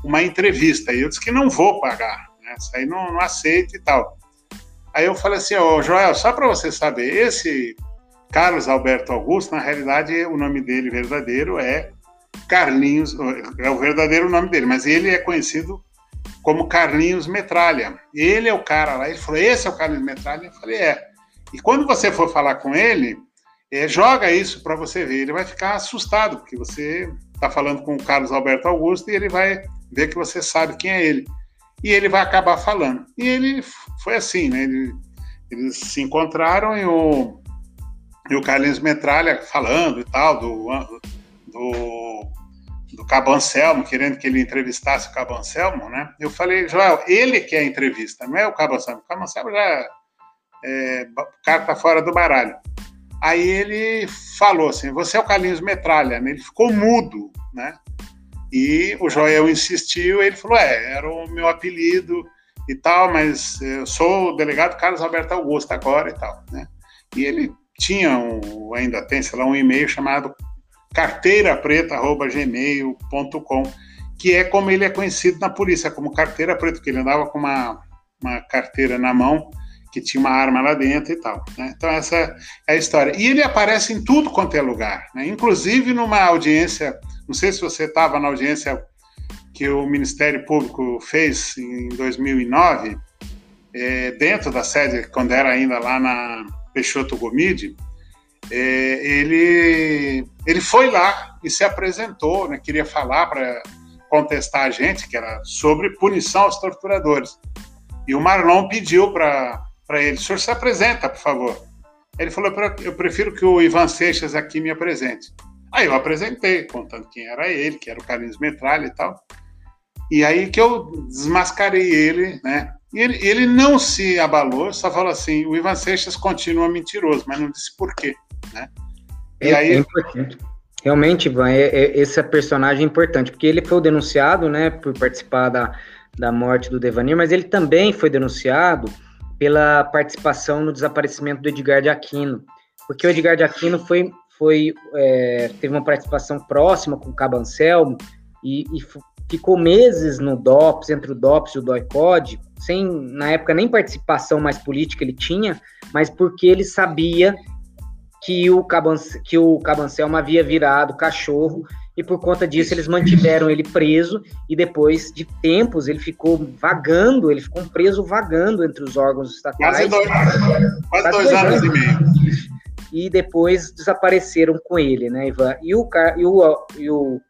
Uma entrevista. E eu disse que não vou pagar, né? Isso aí não, não aceito e tal. Aí eu falei assim, ô oh, Joel, só para você saber, esse Carlos Alberto Augusto, na realidade, o nome dele verdadeiro é Carlinhos, é o verdadeiro nome dele, mas ele é conhecido como Carlinhos Metralha. Ele é o cara lá. Ele falou: Esse é o Carlinhos Metralha? Eu falei: É. E quando você for falar com ele, é, joga isso para você ver. Ele vai ficar assustado, porque você está falando com o Carlos Alberto Augusto e ele vai ver que você sabe quem é ele. E ele vai acabar falando. E ele foi assim, né? Ele, eles se encontraram e o, e o Carlinhos Metralha falando e tal, do, do do Cabo Anselmo, querendo que ele entrevistasse o Cabo Anselmo, né? Eu falei, Joel, ele quer a entrevista, não é o Cabo Anselmo. O Cabo Anselmo já. É, o cara tá fora do baralho. Aí ele falou assim: você é o Carlinhos Metralha, né? Ele ficou mudo, né? E o Joel insistiu, ele falou: é, era o meu apelido e tal, mas eu sou o delegado Carlos Alberto Augusto agora e tal, né? E ele tinha, um, ainda tem, sei lá, um e-mail chamado carteirapreta.gmail.com, que é como ele é conhecido na polícia, como carteira preta, porque ele andava com uma, uma carteira na mão que tinha uma arma lá dentro e tal. Né? Então, essa é a história. E ele aparece em tudo quanto é lugar, né? inclusive numa audiência, não sei se você estava na audiência que o Ministério Público fez em 2009, é, dentro da sede, quando era ainda lá na Peixoto Gomide, é, ele, ele foi lá e se apresentou, né, queria falar para contestar a gente, que era sobre punição aos torturadores. E o Marlon pediu para ele: o senhor se apresenta, por favor. Ele falou: eu prefiro que o Ivan Seixas aqui me apresente. Aí eu apresentei, contando quem era ele, que era o Carlinhos Metralha e tal. E aí que eu desmascarei ele, né? E ele, ele não se abalou, só falou assim: o Ivan Seixas continua mentiroso, mas não disse por quê, né? E é, aí. É importante. Realmente, Ivan, é, é, esse personagem é importante, porque ele foi denunciado, né, por participar da, da morte do Devanir, mas ele também foi denunciado pela participação no desaparecimento do Edgar de Aquino, porque o Edgar de Aquino foi, foi é, teve uma participação próxima com o Cabo Anselmo e, e ficou meses no DOPS, entre o DOPS e o DOICOD, sem, na época, nem participação mais política ele tinha, mas porque ele sabia que o, Cabance, que o Cabancelma havia virado cachorro e por conta disso eles mantiveram ele preso e depois de tempos ele ficou vagando, ele ficou preso vagando entre os órgãos estatais. Quase dois, quase dois, dois anos, anos, e meio. E depois desapareceram com ele, né, Ivan? E o, e o, e o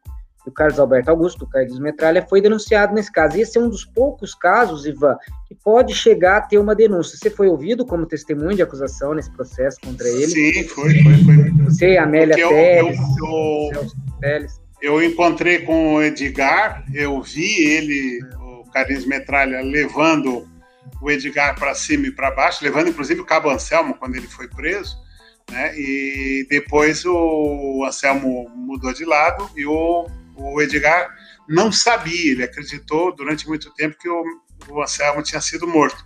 do Carlos Alberto Augusto, o Carlos Metralha, foi denunciado nesse caso. Esse é um dos poucos casos, Ivan, que pode chegar a ter uma denúncia. Você foi ouvido como testemunho de acusação nesse processo contra ele? Sim, foi, foi, foi. Você, Amélia eu, Teles, eu, eu, eu, encontrei com o Edgar, eu vi ele, o Carlos Metralha, levando o Edgar para cima e para baixo, levando inclusive o Cabo Anselmo quando ele foi preso, né? E depois o Anselmo mudou de lado e o o Edgar não sabia, ele acreditou durante muito tempo que o, o Anselmo tinha sido morto.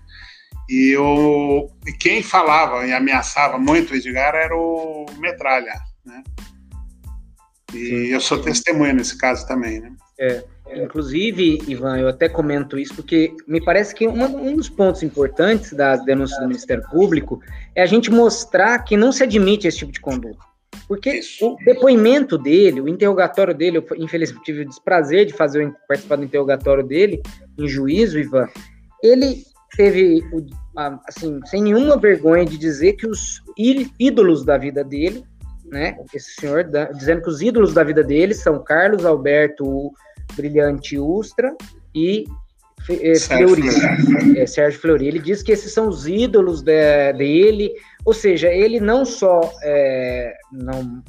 E, o, e quem falava e ameaçava muito o Edgar era o Metralha, né? E Sim. eu sou testemunha nesse caso também, né? É, inclusive, Ivan, eu até comento isso porque me parece que uma, um dos pontos importantes das denúncias do Ministério Público é a gente mostrar que não se admite esse tipo de conduta. Porque Isso. o depoimento dele, o interrogatório dele, eu infelizmente tive o desprazer de fazer participar do interrogatório dele em juízo, Ivan. Ele teve, assim, sem nenhuma vergonha de dizer que os ídolos da vida dele, né, esse senhor, dizendo que os ídolos da vida dele são Carlos Alberto Brilhante Ustra e Fleury, é, Sérgio Fleury. Ele diz que esses são os ídolos de, dele, ou seja, ele não só é, não,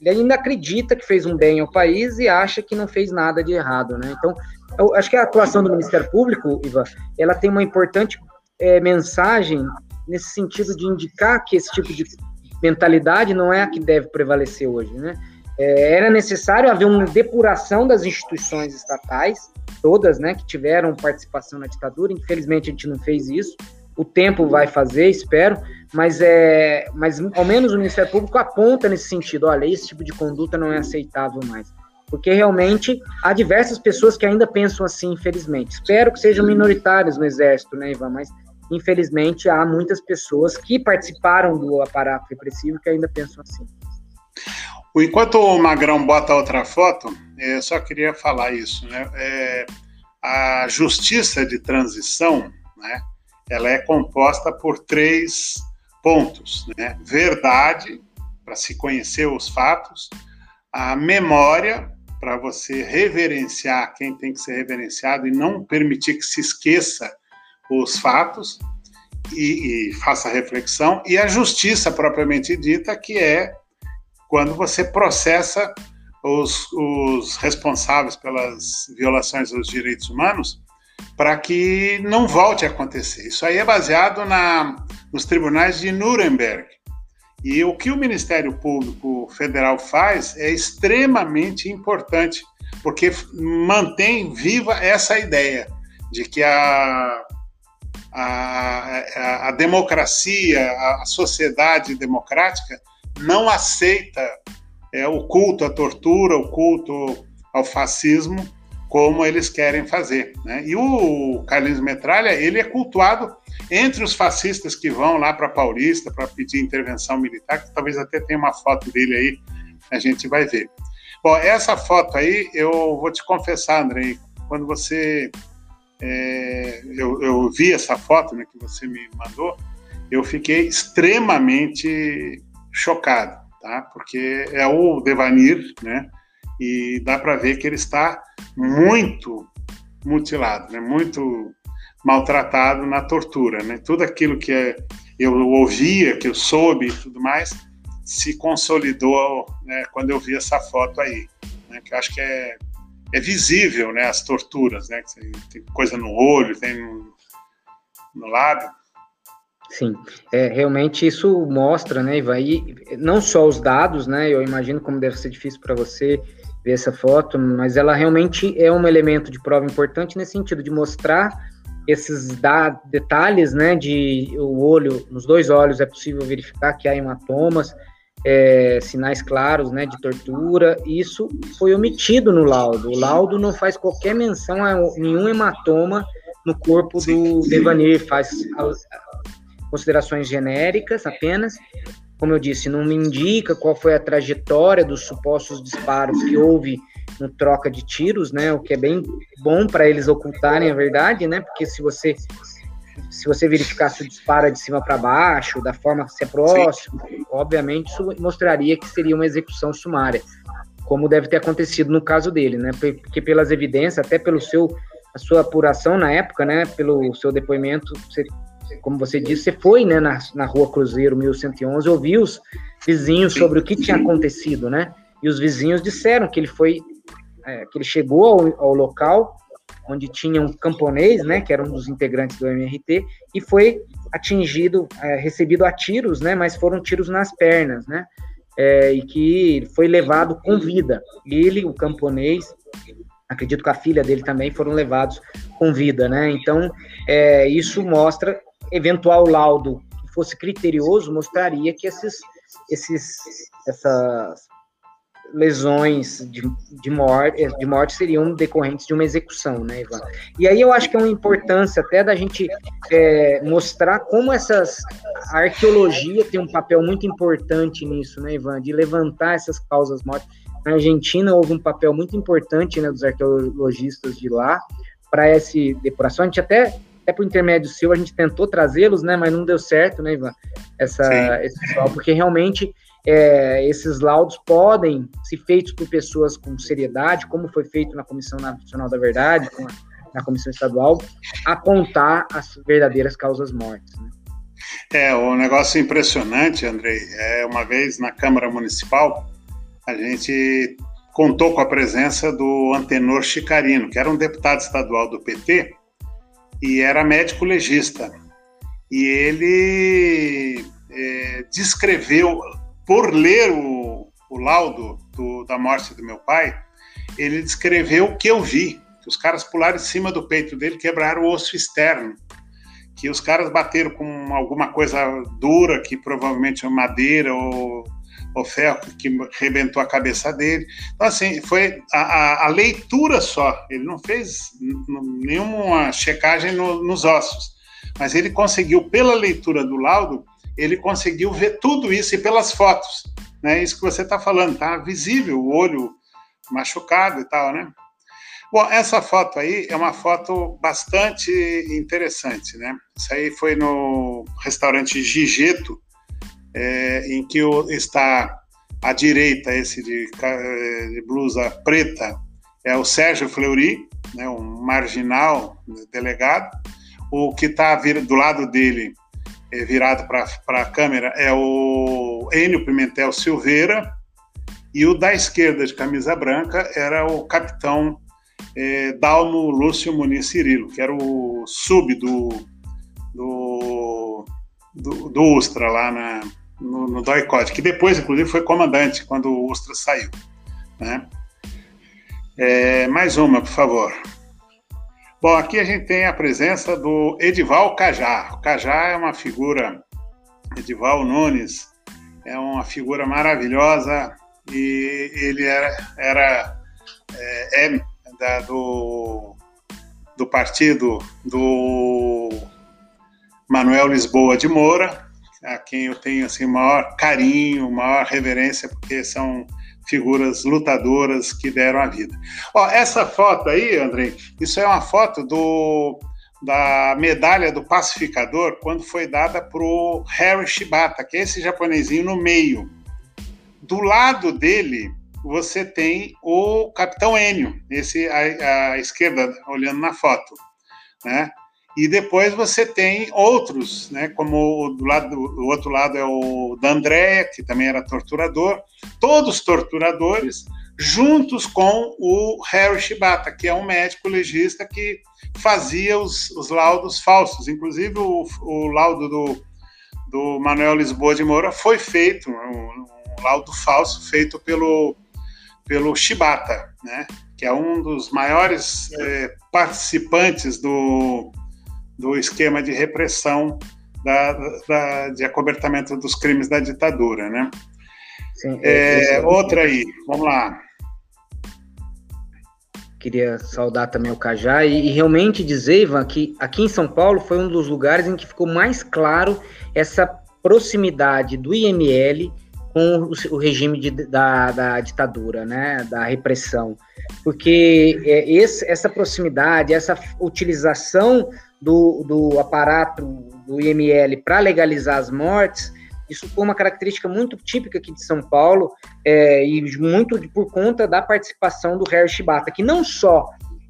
ele ainda acredita que fez um bem ao país e acha que não fez nada de errado, né? Então, eu acho que a atuação do Ministério Público, Ivan, ela tem uma importante é, mensagem nesse sentido de indicar que esse tipo de mentalidade não é a que deve prevalecer hoje, né? É, era necessário haver uma depuração das instituições estatais, todas, né, que tiveram participação na ditadura. Infelizmente a gente não fez isso. O tempo vai fazer, espero, mas é, mas ao menos o Ministério Público aponta nesse sentido. Olha, esse tipo de conduta não é aceitável mais, porque realmente há diversas pessoas que ainda pensam assim, infelizmente. Espero que sejam minoritários no Exército, né, Ivan? Mas infelizmente há muitas pessoas que participaram do aparato repressivo que ainda pensam assim. Enquanto o Magrão bota outra foto, eu só queria falar isso, né? É, a justiça de transição, né? Ela é composta por três pontos, né? Verdade, para se conhecer os fatos, a memória, para você reverenciar quem tem que ser reverenciado e não permitir que se esqueça os fatos e, e faça reflexão, e a justiça propriamente dita, que é quando você processa os, os responsáveis pelas violações dos direitos humanos para que não volte a acontecer. Isso aí é baseado na, nos tribunais de Nuremberg. E o que o Ministério Público Federal faz é extremamente importante, porque mantém viva essa ideia de que a, a, a, a democracia, a sociedade democrática não aceita é, o culto à tortura, o culto ao fascismo, como eles querem fazer. Né? E o Carlinhos Metralha, ele é cultuado entre os fascistas que vão lá para Paulista para pedir intervenção militar, que talvez até tenha uma foto dele aí, a gente vai ver. Bom, essa foto aí, eu vou te confessar, Andrei, quando você. É, eu, eu, vi essa foto né, que você me mandou, eu fiquei extremamente chocado, tá? Porque é o Devanir, né? E dá para ver que ele está muito mutilado, né? Muito maltratado na tortura, né? Tudo aquilo que eu ouvia, que eu soube e tudo mais, se consolidou né, quando eu vi essa foto aí, né? Que eu acho que é, é visível, né? As torturas, né? Tem coisa no olho, tem no, no lábio. Sim, é, realmente isso mostra, né, e não só os dados, né, eu imagino como deve ser difícil para você ver essa foto, mas ela realmente é um elemento de prova importante nesse sentido de mostrar esses detalhes, né, de o olho, nos dois olhos é possível verificar que há hematomas, é, sinais claros, né, de tortura, isso foi omitido no laudo, o laudo não faz qualquer menção a nenhum hematoma no corpo do Devanir, faz considerações genéricas apenas, como eu disse, não me indica qual foi a trajetória dos supostos disparos que houve no troca de tiros, né? O que é bem bom para eles ocultarem a verdade, né? Porque se você se você verificar se o disparo é de cima para baixo, da forma que se é próximo, Sim. obviamente isso mostraria que seria uma execução sumária, como deve ter acontecido no caso dele, né? Porque pelas evidências, até pelo seu a sua apuração na época, né? Pelo seu depoimento, você como você disse, você foi né, na, na rua Cruzeiro 1111, ouviu os vizinhos sobre o que tinha acontecido, né? E os vizinhos disseram que ele foi, é, que ele chegou ao, ao, local onde tinha um camponês, né, que era um dos integrantes do MRT, e foi atingido, é, recebido a tiros, né, mas foram tiros nas pernas, né, é, e que foi levado com vida. Ele, o camponês, acredito que a filha dele também foram levados com vida, né? Então, é, isso mostra eventual laudo que fosse criterioso mostraria que esses, esses, essas lesões de, de, morte, de morte seriam decorrentes de uma execução, né, Ivan? E aí eu acho que é uma importância até da gente é, mostrar como essas a arqueologia tem um papel muito importante nisso, né, Ivan? De levantar essas causas mortes. Na Argentina houve um papel muito importante né, dos arqueologistas de lá para essa depuração. A gente até até por intermédio seu, a gente tentou trazê-los, né, mas não deu certo, né, Ivan? Essa, esse pessoal, porque realmente é, esses laudos podem, se feitos por pessoas com seriedade, como foi feito na Comissão Nacional da Verdade, a, na Comissão Estadual, apontar as verdadeiras causas mortes. Né? É, o um negócio impressionante, Andrei, é uma vez na Câmara Municipal, a gente contou com a presença do Antenor Chicarino, que era um deputado estadual do PT, e era médico legista. E ele é, descreveu, por ler o, o laudo do, da morte do meu pai, ele descreveu o que eu vi, que os caras pularam em cima do peito dele, quebraram o osso externo, que os caras bateram com alguma coisa dura, que provavelmente é madeira ou o ferro que rebentou a cabeça dele. Então, assim, foi a, a, a leitura só. Ele não fez nenhuma checagem no, nos ossos, mas ele conseguiu, pela leitura do laudo, ele conseguiu ver tudo isso e pelas fotos. Né? Isso que você está falando, tá visível o olho machucado e tal, né? Bom, essa foto aí é uma foto bastante interessante, né? Isso aí foi no restaurante Gigeto, é, em que está à direita, esse de, de, blusa preta, é o Sérgio Fleury, né, um marginal delegado. O que está do lado dele, é, virado para a câmera, é o Enio Pimentel Silveira. E o da esquerda, de camisa branca, era o capitão é, Dalmo Lúcio Muniz Cirilo, que era o sub do, do, do, do Ustra lá na, no, no Doicode, que depois, inclusive, foi comandante quando o Ustra saiu. Né? É, mais uma, por favor. Bom, aqui a gente tem a presença do Edival Cajá. O Cajá é uma figura, Edival Nunes, é uma figura maravilhosa e ele era, era é, é da, do, do partido do Manuel Lisboa de Moura, a quem eu tenho assim maior carinho, maior reverência, porque são figuras lutadoras que deram a vida. Ó, essa foto aí, Andrei, isso é uma foto do da medalha do pacificador quando foi dada para o Harry Shibata, que é esse japonesinho no meio. Do lado dele, você tem o Capitão Enio, esse à, à esquerda, olhando na foto, né? E depois você tem outros, né, como o do lado do outro lado é o da André, que também era torturador, todos torturadores, juntos com o Harry Shibata, que é um médico legista que fazia os, os laudos falsos. Inclusive, o, o laudo do, do Manuel Lisboa de Moura foi feito, um, um laudo falso feito pelo, pelo Shibata, né? que é um dos maiores é, participantes do, do esquema de repressão da, da, de acobertamento dos crimes da ditadura. Né? Sim, é, é outra aí, vamos lá queria saudar também o Cajá e, e, realmente dizer, Ivan, que aqui em São Paulo foi um dos lugares em que ficou mais claro essa proximidade do IML com o, o regime de, da, da, ditadura, né, da repressão, porque é, esse, essa proximidade, essa utilização do, do aparato do IML para legalizar as mortes isso foi uma característica muito típica aqui de São Paulo é, e muito por conta da participação do Harry Shibata, que não só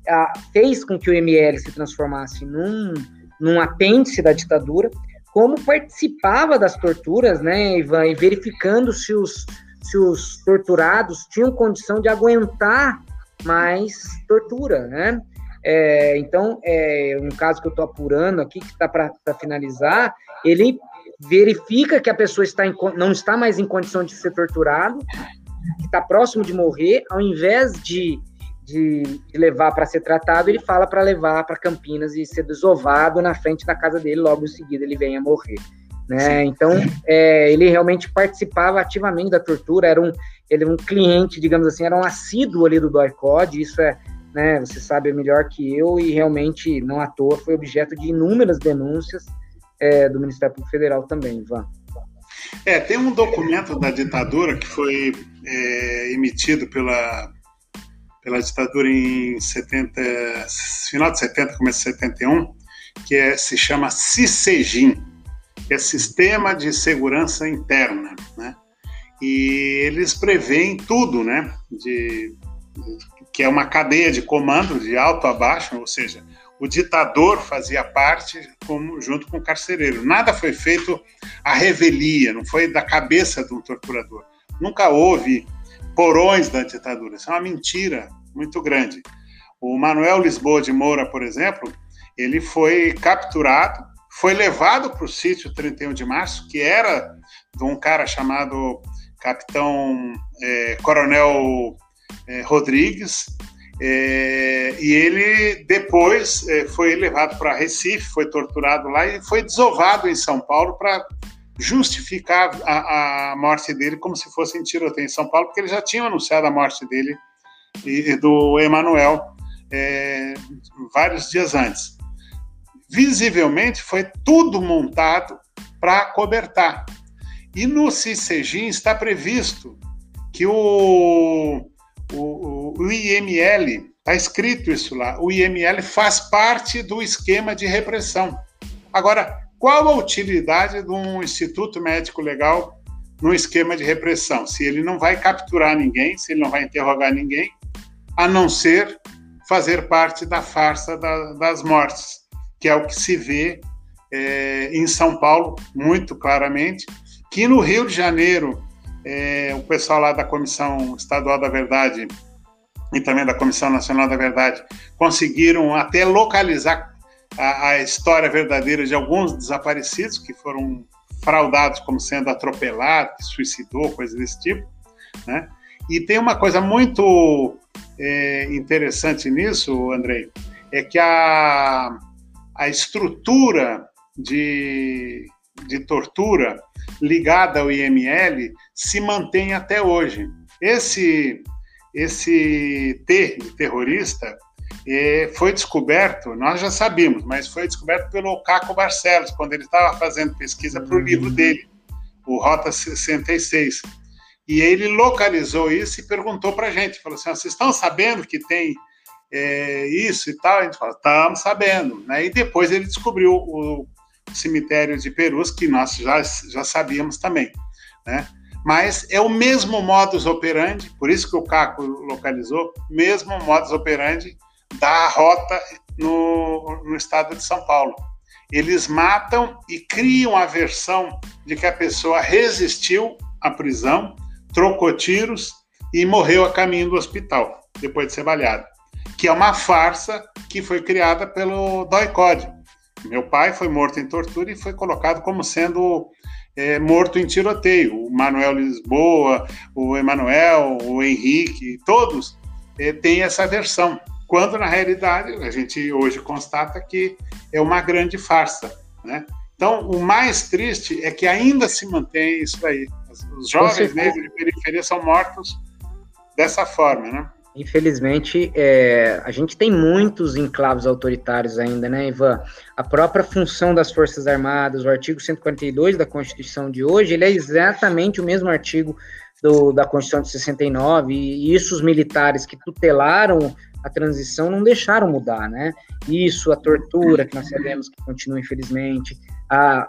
a, fez com que o ML se transformasse num, num apêndice da ditadura, como participava das torturas, né, Ivan, e verificando se os, se os torturados tinham condição de aguentar mais tortura, né? É, então, é, um caso que eu estou apurando aqui, que está para finalizar, ele verifica que a pessoa está em, não está mais em condição de ser torturado, que está próximo de morrer, ao invés de, de, de levar para ser tratado, ele fala para levar para Campinas e ser desovado na frente da casa dele, logo em seguida ele vem a morrer. Né? Então, é, ele realmente participava ativamente da tortura, era um, ele um cliente, digamos assim, era um assíduo ali do DOI-CODE, isso é, né, você sabe melhor que eu, e realmente, não à toa, foi objeto de inúmeras denúncias, é, do Ministério Público Federal também, Ivan. É, tem um documento da ditadura que foi é, emitido pela, pela ditadura em 70, final de 70, começo de 71, que é, se chama CISEGIN, que é Sistema de Segurança Interna, né? E eles preveem tudo, né? De, que é uma cadeia de comando de alto a baixo, ou seja, o ditador fazia parte como, junto com o carcereiro. Nada foi feito à revelia, não foi da cabeça de um torturador. Nunca houve porões da ditadura. Isso é uma mentira muito grande. O Manuel Lisboa de Moura, por exemplo, ele foi capturado, foi levado para o sítio 31 de março, que era de um cara chamado Capitão é, Coronel é, Rodrigues, é, e ele depois é, foi levado para Recife, foi torturado lá e foi desovado em São Paulo para justificar a, a, morte dele como se fosse em tiroteio em São Paulo, porque eles já tinham anunciado a morte dele e, e do Emanuel é, vários dias antes. Visivelmente foi tudo montado para cobertar. E no CICEGIM está previsto que o o, o IML, está escrito isso lá, o IML faz parte do esquema de repressão. Agora, qual a utilidade de um Instituto Médico Legal no esquema de repressão? Se ele não vai capturar ninguém, se ele não vai interrogar ninguém, a não ser fazer parte da farsa da, das mortes, que é o que se vê é, em São Paulo muito claramente, que no Rio de Janeiro é, o pessoal lá da Comissão Estadual da Verdade e também da Comissão Nacional da Verdade conseguiram até localizar a, a história verdadeira de alguns desaparecidos que foram fraudados como sendo atropelados, que suicidou, coisas desse tipo, né? E tem uma coisa muito é, interessante nisso, Andrei, é que a, a estrutura de, de tortura ligada ao IML se mantém até hoje. Esse, esse T de terrorista é, foi descoberto, nós já sabíamos, mas foi descoberto pelo Caco Barcelos, quando ele estava fazendo pesquisa para o uhum. livro dele, o Rota 66. E ele localizou isso e perguntou para a gente, falou assim, vocês estão sabendo que tem é, isso e tal? A gente falou, estamos sabendo. Né? E depois ele descobriu o cemitério de Perus, que nós já, já sabíamos também. Né? Mas é o mesmo modus operandi, por isso que o Caco localizou, mesmo modus operandi da rota no, no estado de São Paulo. Eles matam e criam a versão de que a pessoa resistiu à prisão, trocou tiros e morreu a caminho do hospital, depois de ser baleado. Que é uma farsa que foi criada pelo Doicode. Meu pai foi morto em tortura e foi colocado como sendo é, morto em tiroteio. O Manuel Lisboa, o Emanuel, o Henrique, todos é, têm essa versão. Quando na realidade a gente hoje constata que é uma grande farsa, né? Então, o mais triste é que ainda se mantém isso aí. Os jovens negros de periferia são mortos dessa forma, né? Infelizmente, é, a gente tem muitos enclaves autoritários ainda, né, Ivan? A própria função das Forças Armadas, o artigo 142 da Constituição de hoje, ele é exatamente o mesmo artigo do, da Constituição de 69, e isso os militares que tutelaram a transição não deixaram mudar, né? Isso, a tortura, que nós sabemos que continua, infelizmente, a,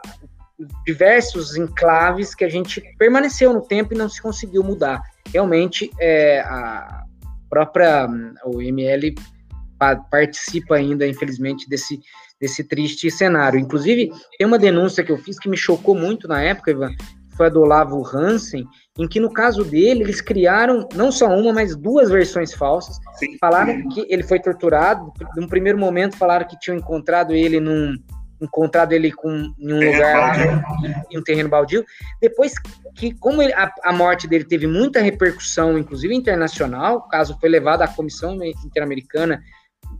diversos enclaves que a gente permaneceu no tempo e não se conseguiu mudar. Realmente, é, a própria o ML participa ainda, infelizmente, desse, desse triste cenário. Inclusive, tem uma denúncia que eu fiz que me chocou muito na época, Ivan, foi a do Olavo Hansen, em que no caso dele, eles criaram não só uma, mas duas versões falsas. Sim. Falaram que ele foi torturado, num primeiro momento falaram que tinham encontrado ele num, encontrado ele com, em um lugar, em um terreno baldio. Depois que, como ele, a, a, morte dele teve muita repercussão, inclusive internacional, o caso foi levado à Comissão Interamericana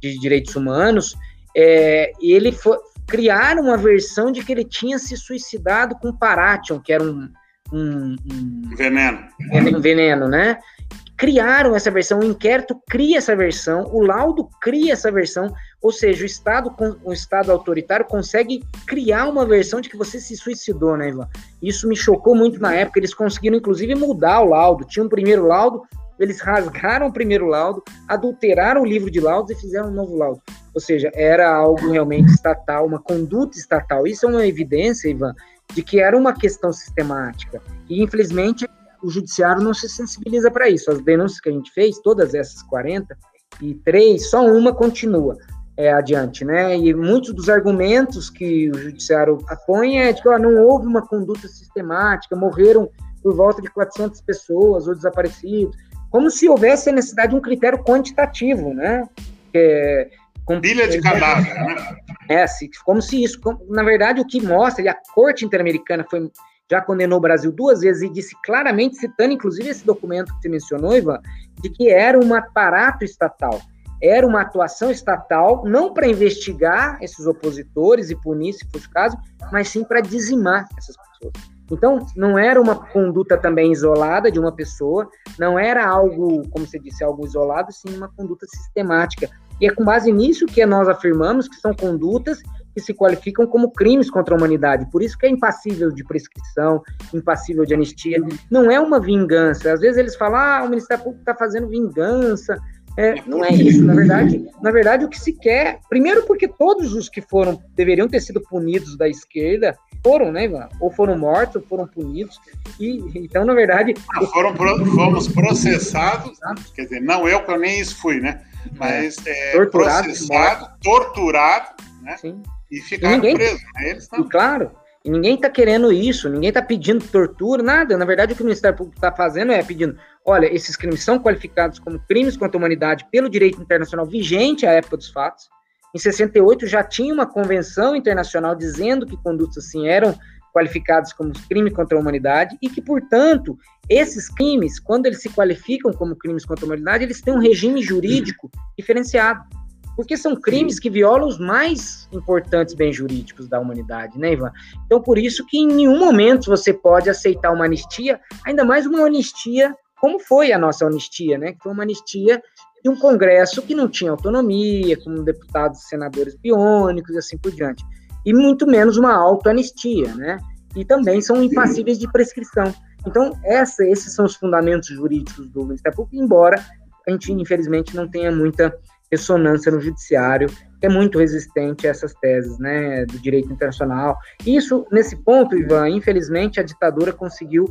de Direitos Humanos, é, ele foi, criaram uma versão de que ele tinha se suicidado com paration, que era um, um, um veneno. Um veneno, né? Criaram essa versão, o inquérito cria essa versão, o laudo cria essa versão, ou seja, o Estado, o Estado autoritário consegue criar uma versão de que você se suicidou, né, Ivan? Isso me chocou muito na época, eles conseguiram inclusive mudar o laudo, tinha um primeiro laudo, eles rasgaram o primeiro laudo, adulteraram o livro de laudos e fizeram um novo laudo. Ou seja, era algo realmente estatal, uma conduta estatal. Isso é uma evidência, Ivan, de que era uma questão sistemática. E, infelizmente, o judiciário não se sensibiliza para isso. As denúncias que a gente fez, todas essas 43, só uma continua é, adiante, né? E muitos dos argumentos que o judiciário apoia é de que ó, não houve uma conduta sistemática, morreram por volta de 400 pessoas ou desaparecidos, como se houvesse a necessidade de um critério quantitativo, né? É, com, Bilha de cadáver, né? É, assim, como se isso, na verdade, o que mostra, e a Corte Interamericana foi já condenou o Brasil duas vezes e disse claramente, citando inclusive esse documento que você mencionou, Ivan, de que era um aparato estatal, era uma atuação estatal, não para investigar esses opositores e punir, se fosse o caso, mas sim para dizimar essas pessoas. Então, não era uma conduta também isolada de uma pessoa, não era algo, como você disse, algo isolado, sim uma conduta sistemática. E é com base nisso que nós afirmamos que são condutas que se qualificam como crimes contra a humanidade. Por isso que é impassível de prescrição, impassível de anistia. Não é uma vingança. Às vezes eles falam, ah, o Ministério Público está fazendo vingança. É, não é isso, na verdade, na verdade o que se quer, primeiro porque todos os que foram deveriam ter sido punidos da esquerda foram, né, Ivan? Ou foram mortos, ou foram punidos. E então, na verdade, ah, foram fomos processados, quer dizer, não eu que eu nem isso fui, né? É. Mas é, torturado, processado, torturado, né? Sim. E ficaram ninguém, presos. Né? Eles E claro, e ninguém está querendo isso, ninguém está pedindo tortura, nada. Na verdade, o que o Ministério Público está fazendo é pedindo: olha, esses crimes são qualificados como crimes contra a humanidade pelo direito internacional vigente à época dos fatos. Em 68 já tinha uma convenção internacional dizendo que condutas assim eram qualificados como crime contra a humanidade e que, portanto, esses crimes, quando eles se qualificam como crimes contra a humanidade, eles têm um regime jurídico diferenciado porque são crimes que violam os mais importantes bens jurídicos da humanidade, né, Ivan? Então, por isso que em nenhum momento você pode aceitar uma anistia, ainda mais uma anistia como foi a nossa anistia, né? Que foi uma anistia de um Congresso que não tinha autonomia, com deputados e senadores biônicos e assim por diante. E muito menos uma autoanistia, né? E também são impassíveis de prescrição. Então, essa, esses são os fundamentos jurídicos do Ministério Público, embora a gente, infelizmente, não tenha muita ressonância no judiciário, que é muito resistente a essas teses, né, do direito internacional. Isso, nesse ponto, Ivan, infelizmente, a ditadura conseguiu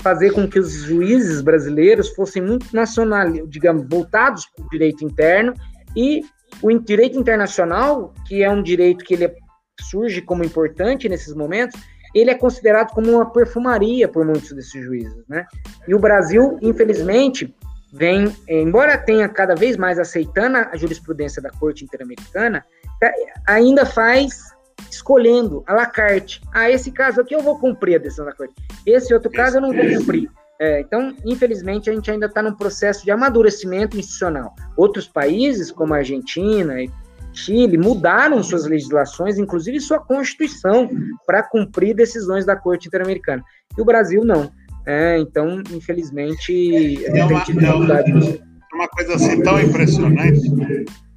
fazer com que os juízes brasileiros fossem muito nacional, digamos, voltados para o direito interno e o direito internacional, que é um direito que ele surge como importante nesses momentos, ele é considerado como uma perfumaria por muitos desses juízes, né? E o Brasil, infelizmente, vem, embora tenha cada vez mais aceitando a jurisprudência da Corte Interamericana, é, ainda faz escolhendo a la carte. Ah, esse caso aqui eu vou cumprir a decisão da Corte. Esse outro caso eu não vou cumprir. É, então, infelizmente, a gente ainda está num processo de amadurecimento institucional. Outros países, como a Argentina e Chile, mudaram suas legislações, inclusive sua Constituição, para cumprir decisões da Corte Interamericana. E o Brasil não. É, então, infelizmente, é uma, é uma coisa assim tão impressionante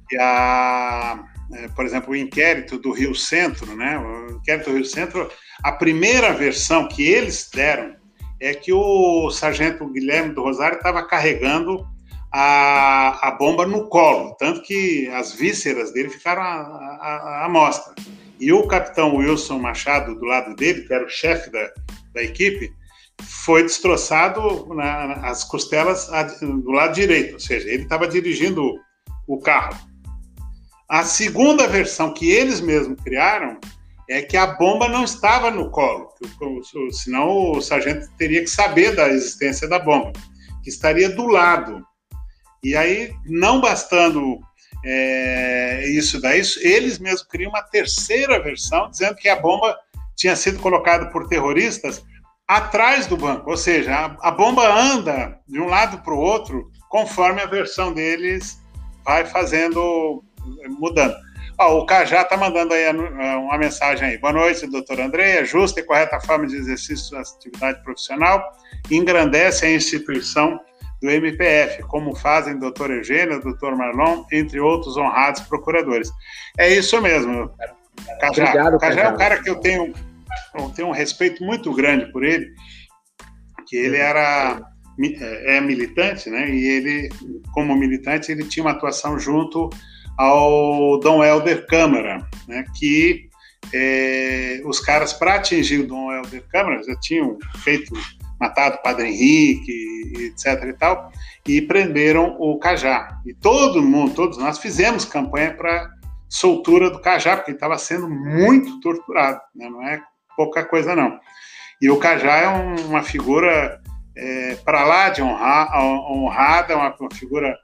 que a, é, por exemplo, o inquérito do Rio Centro, né? O inquérito do Rio Centro, a primeira versão que eles deram é que o sargento Guilherme do Rosário estava carregando a, a bomba no colo, tanto que as vísceras dele ficaram à, à, mostra. E o capitão Wilson Machado, do lado dele, que era o chefe da, da equipe, foi destroçado nas costelas do lado direito, ou seja, ele estava dirigindo o carro. A segunda versão que eles mesmos criaram é que a bomba não estava no colo, senão o sargento teria que saber da existência da bomba, que estaria do lado. E aí, não bastando é, isso daí, eles mesmos criam uma terceira versão, dizendo que a bomba tinha sido colocada por terroristas atrás do banco, ou seja, a, a bomba anda de um lado para o outro conforme a versão deles vai fazendo, mudando. Ó, o Cajá está mandando aí uma mensagem aí. Boa noite, doutor André. Justa e correta forma de exercício da atividade profissional engrandece a instituição do MPF, como fazem o doutor Eugênio, o doutor Marlon, entre outros honrados procuradores. É isso mesmo, Cajá. Obrigado, Cajá é um cara que eu tenho, eu tenho um respeito muito grande por ele, que ele era é, é militante, né? E ele, como militante, ele tinha uma atuação junto ao Dom Helder Câmara, né? Que é, os caras, para atingir o Dom Helder Câmara, já tinham feito matado o Padre Henrique, etc e tal, e prenderam o Cajá. E todo mundo, todos nós fizemos campanha para soltura do Cajá, porque ele estava sendo muito torturado, né? não é pouca coisa não. E o Cajá é um, uma figura é, para lá de honrar, honrada, uma, uma figura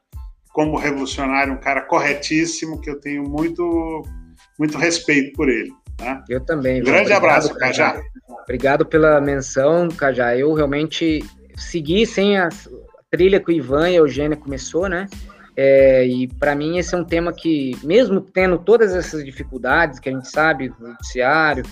como revolucionário, um cara corretíssimo, que eu tenho muito, muito respeito por ele. Tá? Eu também. Grande Obrigado, abraço, Cajá. Obrigado pela menção, Cajá. Eu realmente segui sem a trilha que o Ivan e a Eugênia começou, né? É, e para mim esse é um tema que, mesmo tendo todas essas dificuldades que a gente sabe, judiciário,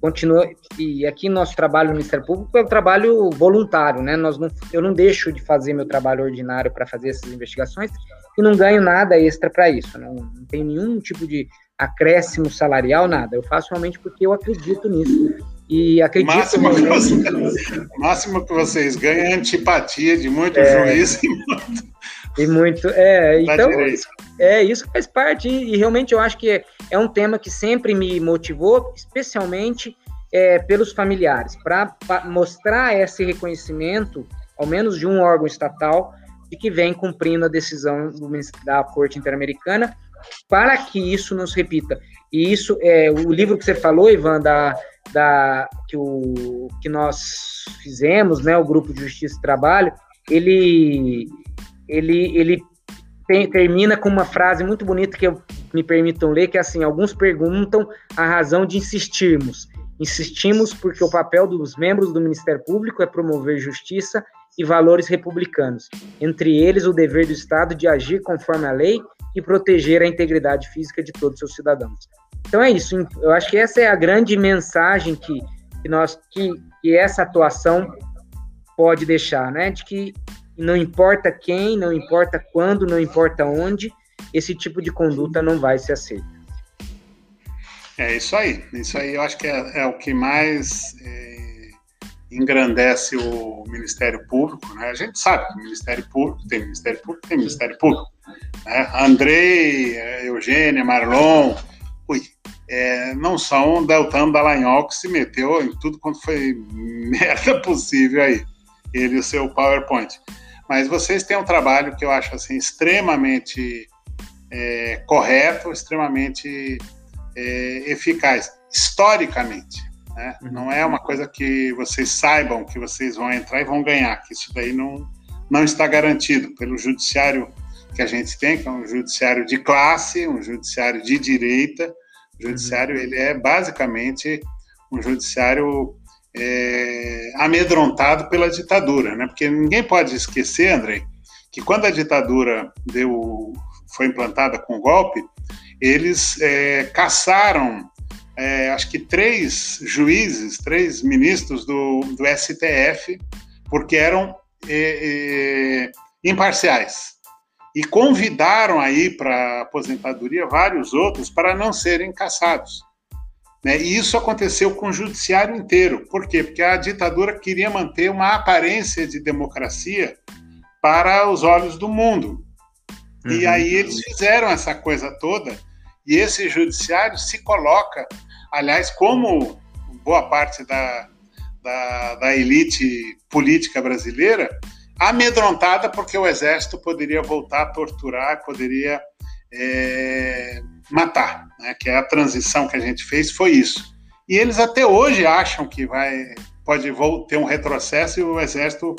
continua e aqui nosso trabalho no Ministério Público é um trabalho voluntário, né? Nós não, eu não deixo de fazer meu trabalho ordinário para fazer essas investigações e não ganho nada extra para isso. Não, não tenho nenhum tipo de acréscimo salarial, nada. Eu faço realmente porque eu acredito nisso. E acredito máximo que, você, máximo que vocês ganham é antipatia de muito é, juiz e muito. E muito. É, então. É, isso faz parte, e, e realmente eu acho que é, é, um tema que sempre me motivou, especialmente é, pelos familiares, para mostrar esse reconhecimento, ao menos de um órgão estatal, de que vem cumprindo a decisão do, da Corte Interamericana, para que isso não se repita. E isso é o livro que você falou, Ivan, da, da que, o, que nós fizemos, né, o grupo de Justiça e Trabalho, ele ele ele tem, termina com uma frase muito bonita que eu, me permitam ler, que é assim: alguns perguntam a razão de insistirmos. Insistimos porque o papel dos membros do Ministério Público é promover justiça e valores republicanos, entre eles o dever do Estado de agir conforme a lei e proteger a integridade física de todos os seus cidadãos. Então é isso. Eu acho que essa é a grande mensagem que, que nós que, que essa atuação pode deixar, né? De que não importa quem, não importa quando, não importa onde, esse tipo de conduta não vai ser aceita. É isso aí. Isso aí eu acho que é, é o que mais é, engrandece o Ministério Público. Né? A gente sabe que o Ministério Público tem Ministério Público, tem Ministério Público. Né? Andrei, é, Eugênia, Marlon, ui, é, não são Deltano Dallagnol que se meteu em tudo quanto foi merda possível aí, ele e o seu PowerPoint. Mas vocês têm um trabalho que eu acho assim extremamente é, correto, extremamente é, eficaz, historicamente. Né? Uhum. Não é uma coisa que vocês saibam que vocês vão entrar e vão ganhar, que isso daí não, não está garantido pelo judiciário que a gente tem, que é um judiciário de classe, um judiciário de direita. O judiciário uhum. ele é basicamente um judiciário é, amedrontado pela ditadura, né? Porque ninguém pode esquecer, André, que quando a ditadura deu, foi implantada com o golpe, eles é, caçaram, é, acho que três juízes, três ministros do, do STF, porque eram é, é, imparciais. E convidaram aí para aposentadoria vários outros para não serem caçados. Né? E isso aconteceu com o judiciário inteiro. Por quê? Porque a ditadura queria manter uma aparência de democracia para os olhos do mundo. Uhum. E aí eles fizeram essa coisa toda, e esse judiciário se coloca, aliás, como boa parte da, da, da elite política brasileira, amedrontada porque o exército poderia voltar a torturar, poderia é, matar, né? que é a transição que a gente fez, foi isso. E eles até hoje acham que vai pode ter um retrocesso e o exército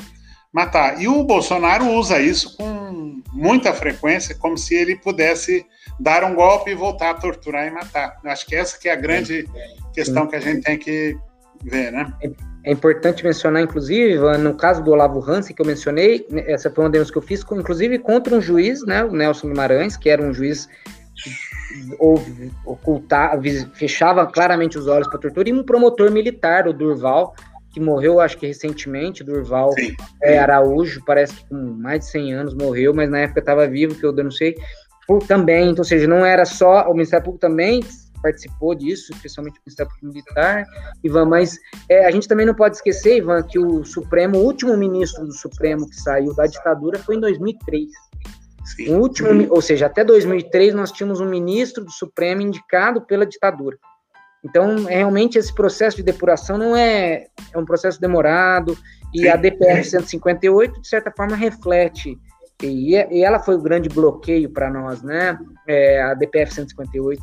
matar. E o Bolsonaro usa isso com muita frequência, como se ele pudesse dar um golpe e voltar a torturar e matar. Eu acho que essa que é a grande questão que a gente tem que ver, né? É, é importante mencionar, inclusive, no caso do Olavo Hansen, que eu mencionei, essa foi uma denúncia que eu fiz, inclusive contra um juiz, né, o Nelson Guimarães, que era um juiz ocultar, fechava claramente os olhos para tortura, e um promotor militar, o Durval, que morreu, acho que recentemente, Durval é, Araújo, parece que com mais de 100 anos morreu, mas na época estava vivo, que eu denunciei, por, também, então, ou seja, não era só, o Ministério Público também participou disso, especialmente o Ministério Público Militar, Ivan, mas é, a gente também não pode esquecer, Ivan, que o Supremo, o último ministro do Supremo que saiu da ditadura foi em 2003. Sim. O último, ou seja, até 2003 nós tínhamos um ministro do Supremo indicado pela ditadura. Então, realmente, esse processo de depuração não é, é um processo demorado, e Sim. a DPR 158, de certa forma, reflete, e, e ela foi o grande bloqueio para nós, né? É, a DPF 158,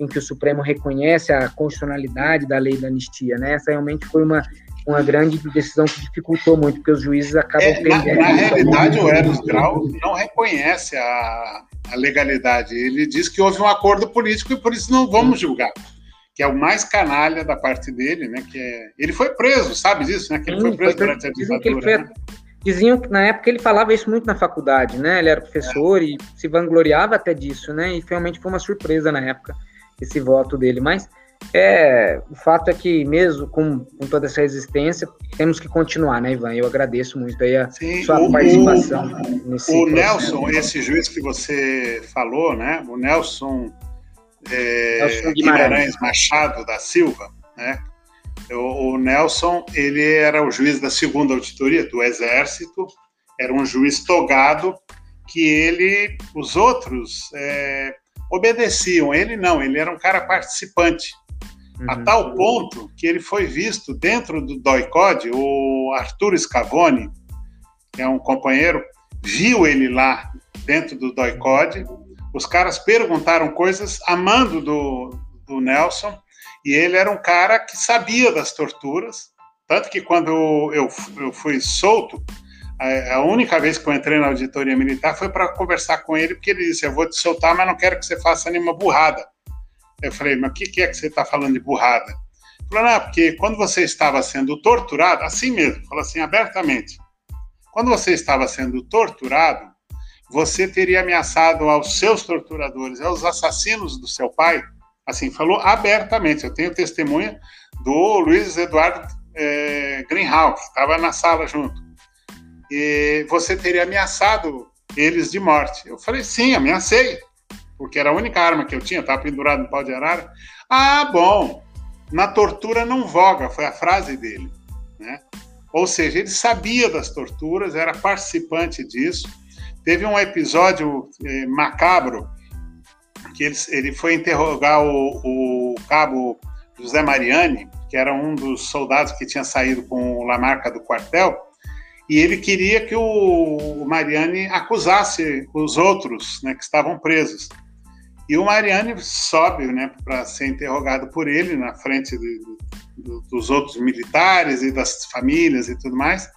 em que o Supremo reconhece a constitucionalidade da lei da anistia, né? Essa realmente foi uma, uma grande decisão que dificultou muito, porque os juízes acabam é, perdendo. Na, na realidade, o Eros Grau não reconhece a, a legalidade. Ele diz que houve um acordo político e por isso não vamos julgar que é o mais canalha da parte dele, né? Que é... ele foi preso, sabe disso, né? Que ele Sim, foi preso foi, durante a ditadura. Foi, né? Diziam que na época ele falava isso muito na faculdade, né? Ele era professor é. e se vangloriava até disso, né? E realmente foi uma surpresa na época esse voto dele. Mas é, o fato é que mesmo com, com toda essa resistência, temos que continuar, né, Ivan? Eu agradeço muito aí a Sim, sua o, participação. O, nesse o Nelson, esse juiz que você falou, né? O Nelson é, Guimarães. Guimarães Machado da Silva, né? O, o, Nelson, ele era o juiz da segunda auditoria do Exército, era um juiz togado que ele, os outros é, obedeciam, ele não, ele era um cara participante, uhum. a tal ponto que ele foi visto dentro do DOICOD, o Arthur Scavone, que é um companheiro, viu ele lá dentro do DOICOD, os caras perguntaram coisas amando do, do Nelson, e ele era um cara que sabia das torturas, tanto que quando eu, eu fui solto, a, única vez que eu entrei na auditoria militar foi para conversar com ele, porque ele disse: Eu vou te soltar, mas não quero que você faça nenhuma burrada. Eu falei: Mas o que, que é que você está falando de burrada? Ele falou: Não, porque quando você estava sendo torturado, assim mesmo, falou assim abertamente: quando você estava sendo torturado, você teria ameaçado aos seus torturadores, aos assassinos do seu pai? Assim, falou abertamente. Eu tenho testemunha do Luiz Eduardo é, Greenhalgh, que estava na sala junto. E você teria ameaçado eles de morte. Eu falei, sim, ameacei, porque era a única arma que eu tinha, estava pendurado no pau de arara. Ah, bom, na tortura não voga, foi a frase dele. Né? Ou seja, ele sabia das torturas, era participante disso, Teve um episódio eh, macabro que ele, ele foi interrogar o, o, cabo José Mariani, que era um dos soldados que tinha saído com a marca do quartel, e ele queria que o, Mariani acusasse os outros né, que estavam presos. E o Mariani sobe né, para ser interrogado por ele na frente de, de, dos outros militares e das famílias e tudo mais.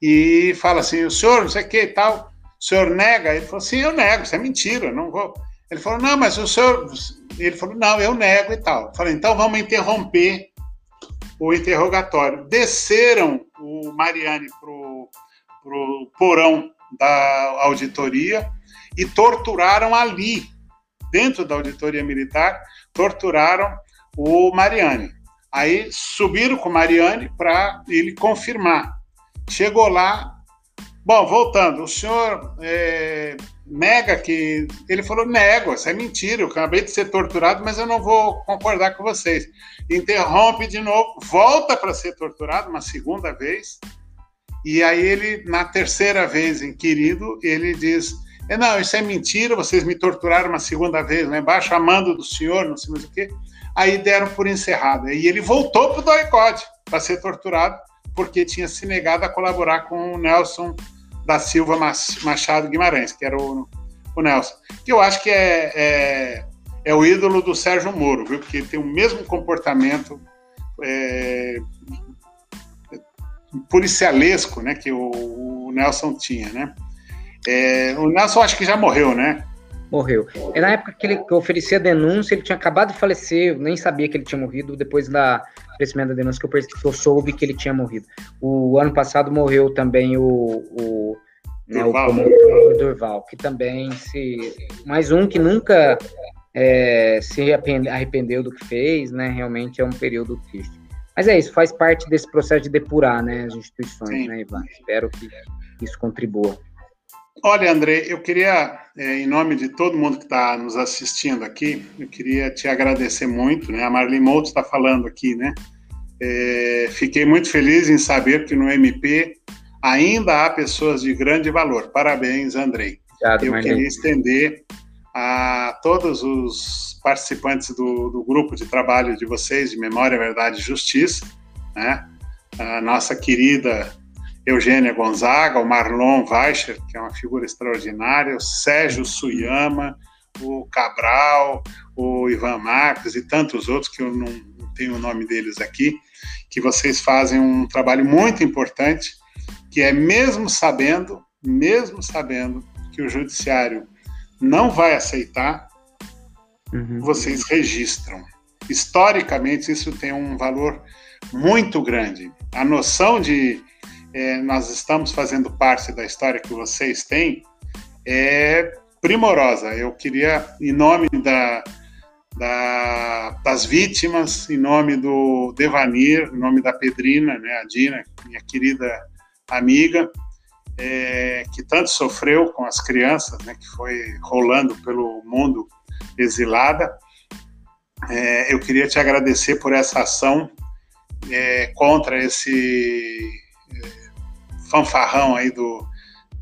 E fala assim: o senhor, não sei o que e tal, o senhor nega? Ele falou: sim, eu nego, isso é mentira, não vou. Ele falou: não, mas o senhor. Ele falou: não, eu nego e tal. Falei: então vamos interromper o interrogatório. Desceram o Mariani para o porão da auditoria e torturaram ali, dentro da auditoria militar, torturaram o Mariani. Aí subiram com o Mariani para ele confirmar. Chegou lá, bom, voltando, o senhor é, nega que. Ele falou: nego, isso é mentira, eu acabei de ser torturado, mas eu não vou concordar com vocês. Interrompe de novo, volta para ser torturado uma segunda vez, e aí ele, na terceira vez inquirido, ele diz: é, não, isso é mentira, vocês me torturaram uma segunda vez lá embaixo, amando do senhor, não sei mais o quê. Aí deram por encerrado. E ele voltou para o doicode para ser torturado, porque tinha se negado a colaborar com o Nelson da Silva Machado Guimarães, que era o, o Nelson. Que eu acho que é, é, é, o ídolo do Sérgio Moro, viu? Porque tem o mesmo comportamento é, policialesco né, que o, o Nelson tinha, né? É, o Nelson acho que já morreu, né? Morreu. É na época que ele que oferecia a denúncia, ele tinha acabado de falecer, eu nem sabia que ele tinha morrido, depois da crescimento da denúncia que eu, que eu soube que ele tinha morrido. O ano passado morreu também o, o, né, o Durval, que também se. Mais um que nunca é, se arrependeu do que fez, né? Realmente é um período triste. Mas é isso, faz parte desse processo de depurar né, as instituições, Sim. né, Ivan? Espero que isso contribua. Olha, André, eu queria, é, em nome de todo mundo que está nos assistindo aqui, eu queria te agradecer muito, né? A Marlene Mouto está falando aqui, né? É, fiquei muito feliz em saber que no MP ainda há pessoas de grande valor. Parabéns, Andrei. Obrigado, eu Marlene. queria estender a todos os participantes do, do, grupo de trabalho de vocês, de Memória, Verdade e Justiça, né? A nossa querida Eugênia Gonzaga, o Marlon Weicher, que é uma figura extraordinária, o Sérgio Suyama, o Cabral, o Ivan Marques e tantos outros que eu não, tenho o nome deles aqui, que vocês fazem um trabalho muito importante, que é mesmo sabendo, mesmo sabendo que o judiciário não vai aceitar, uhum. vocês registram. Historicamente, isso tem um valor muito grande. A noção de é, nós estamos fazendo parte da história que vocês têm é primorosa. Eu queria, em nome da, da, das vítimas, em nome do Devanir, em nome da Pedrina, né, a Dina, minha querida amiga, é, que tanto sofreu com as crianças, né, que foi rolando pelo mundo exilada. É, eu queria te agradecer por essa ação é, contra esse fanfarrão aí do,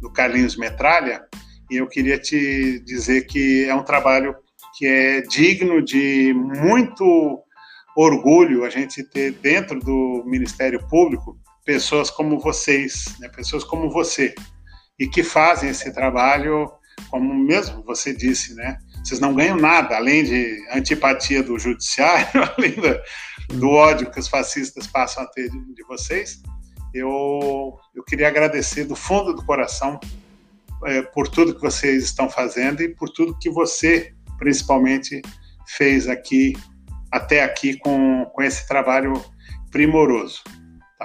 do Carlinhos Metralha, e eu queria te dizer que é um trabalho que é digno de muito orgulho a gente ter dentro do Ministério Público pessoas como vocês, né, pessoas como você, e que fazem esse trabalho, como mesmo você disse, né? Vocês não ganham nada, além de antipatia do judiciário, além do, do ódio que os fascistas passam a ter de, de vocês, eu, eu queria agradecer do fundo do coração é, por tudo que vocês estão fazendo e por tudo que você, principalmente, fez aqui, até aqui, com, com esse trabalho primoroso.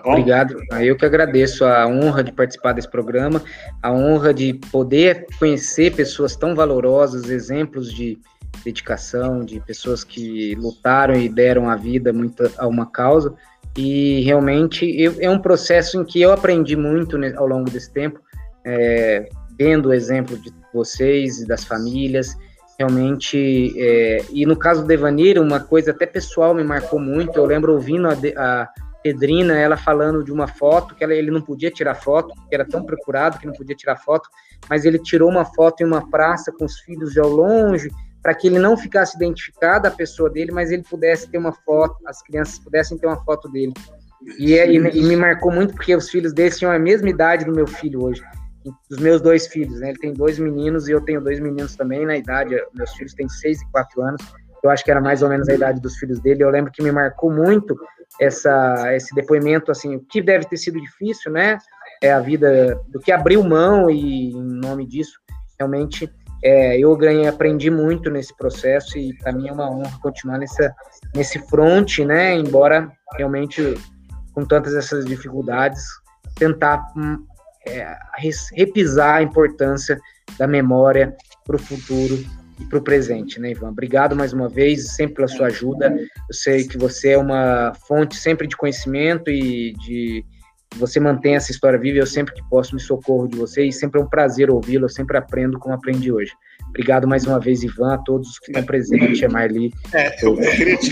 Tá? Obrigado. Eu que agradeço a honra de participar desse programa, a honra de poder conhecer pessoas tão valorosas, exemplos de dedicação, de pessoas que lutaram e deram a vida muito a uma causa. E realmente eu, é um processo em que eu aprendi muito ao longo desse tempo, é, vendo o exemplo de vocês e das famílias. Realmente, é, e no caso do Devanir, uma coisa até pessoal me marcou muito. Eu lembro ouvindo a, a Pedrina, ela falando de uma foto, que ela, ele não podia tirar foto, que era tão procurado que não podia tirar foto, mas ele tirou uma foto em uma praça com os filhos de ao longe, para que ele não ficasse identificado a pessoa dele, mas ele pudesse ter uma foto, as crianças pudessem ter uma foto dele. E, é, e, e me marcou muito porque os filhos dele tinham a mesma idade do meu filho hoje. dos meus dois filhos, né? Ele tem dois meninos e eu tenho dois meninos também na idade. Meus filhos têm seis e quatro anos. Eu acho que era mais ou menos a idade dos filhos dele. Eu lembro que me marcou muito essa, esse depoimento, assim, o que deve ter sido difícil, né? É a vida do que abriu mão e em nome disso, realmente é, eu ganhei, aprendi muito nesse processo e para mim é uma honra continuar nessa, nesse front, né? Embora realmente com tantas essas dificuldades, tentar hum, é, repisar a importância da memória para o futuro e para o presente, né, Ivan? Obrigado mais uma vez, sempre pela sua ajuda. Eu sei que você é uma fonte sempre de conhecimento e de você mantém essa história viva. Eu sempre que posso me socorro de você e sempre é um prazer ouvi-lo. Eu sempre aprendo como aprendi hoje. Obrigado mais uma vez, Ivan, a todos que estão presentes, a Marli. É, eu, queria, te,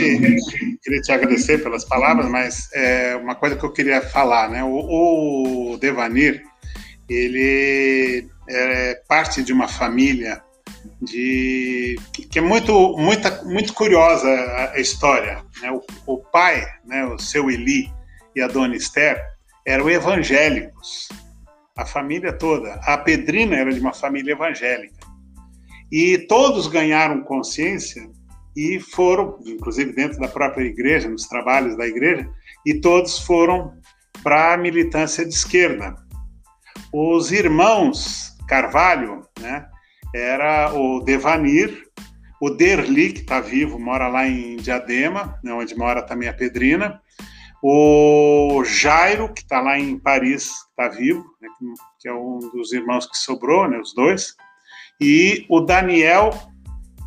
queria te agradecer pelas palavras, mas é, uma coisa que eu queria falar, né? O, o Devanir, ele é parte de uma família de que é muito muita, muito curiosa a, história. Né? O, o, pai, né, o seu Eli e a dona Esther eram evangélicos, a família toda. A Pedrina era de uma família evangélica e todos ganharam consciência e foram, inclusive dentro da própria igreja, nos trabalhos da igreja, e todos foram para a militância de esquerda. Os irmãos Carvalho, né, era o Devanir, o Derli, que está vivo, mora lá em Diadema, né, onde mora também a Pedrina, o Jairo, que está lá em Paris, está vivo, né, que é um dos irmãos que sobrou, né, os dois, e o Daniel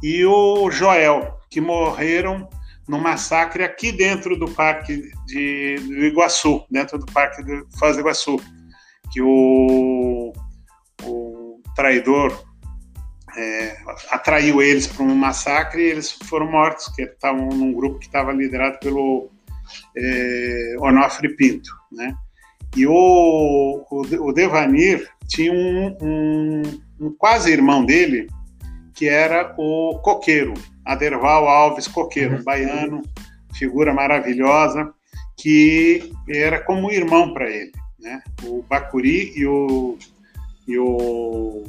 e o Joel, que morreram no massacre aqui dentro do Parque de, do Iguaçu, dentro do Parque de Foz do Iguaçu, que o, o traidor é, atraiu eles para um massacre e eles foram mortos, que estavam num grupo que estava liderado pelo é, Onofre Pinto, né? E o, o, Devanir tinha um, um, um, quase irmão dele, que era o Coqueiro, Aderval Alves Coqueiro, um uhum. baiano, figura maravilhosa, que era como um irmão para ele. Né? O Bacuri e o, e o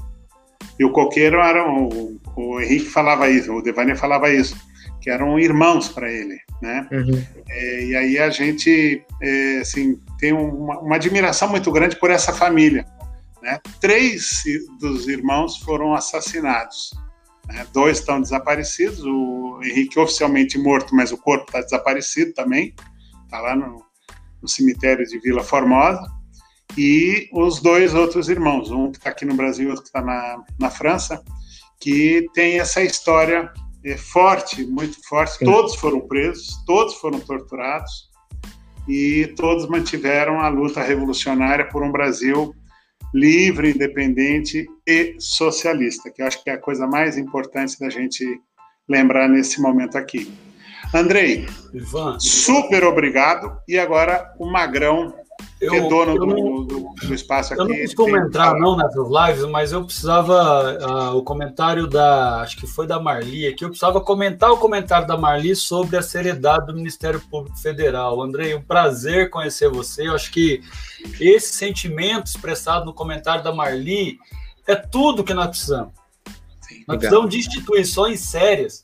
e o Coqueiro eram, o, o Henrique falava isso, o Devanir falava isso, que eram irmãos para ele, né? Uhum. É, e aí a gente, é, assim, tem uma, uma, admiração muito grande por essa família, né? Três dos irmãos foram assassinados, né? dois estão desaparecidos, o Henrique oficialmente morto, mas o corpo está desaparecido também, está lá no, no cemitério de Vila Formosa, e os dois outros irmãos, um que está aqui no Brasil e outro que está na, na França, que tem essa história é, forte, muito forte. Sim. Todos foram presos, todos foram torturados e todos mantiveram a luta revolucionária por um Brasil livre, independente e socialista, que eu acho que é a coisa mais importante da gente lembrar nesse momento aqui. Andrei, Ivan. super obrigado. E agora o Magrão eu, é dono eu não, do, do, espaço aqui. Eu não costumo entrar não nessas lives, mas eu precisava uh, o comentário da, acho que foi da Marli aqui, eu precisava comentar o comentário da Marli sobre a seriedade do Ministério Público Federal. Andrei, um prazer conhecer você. Eu acho que esse sentimento expressado no comentário da Marli é tudo que nós precisamos. Sim, nós precisamos de instituições sérias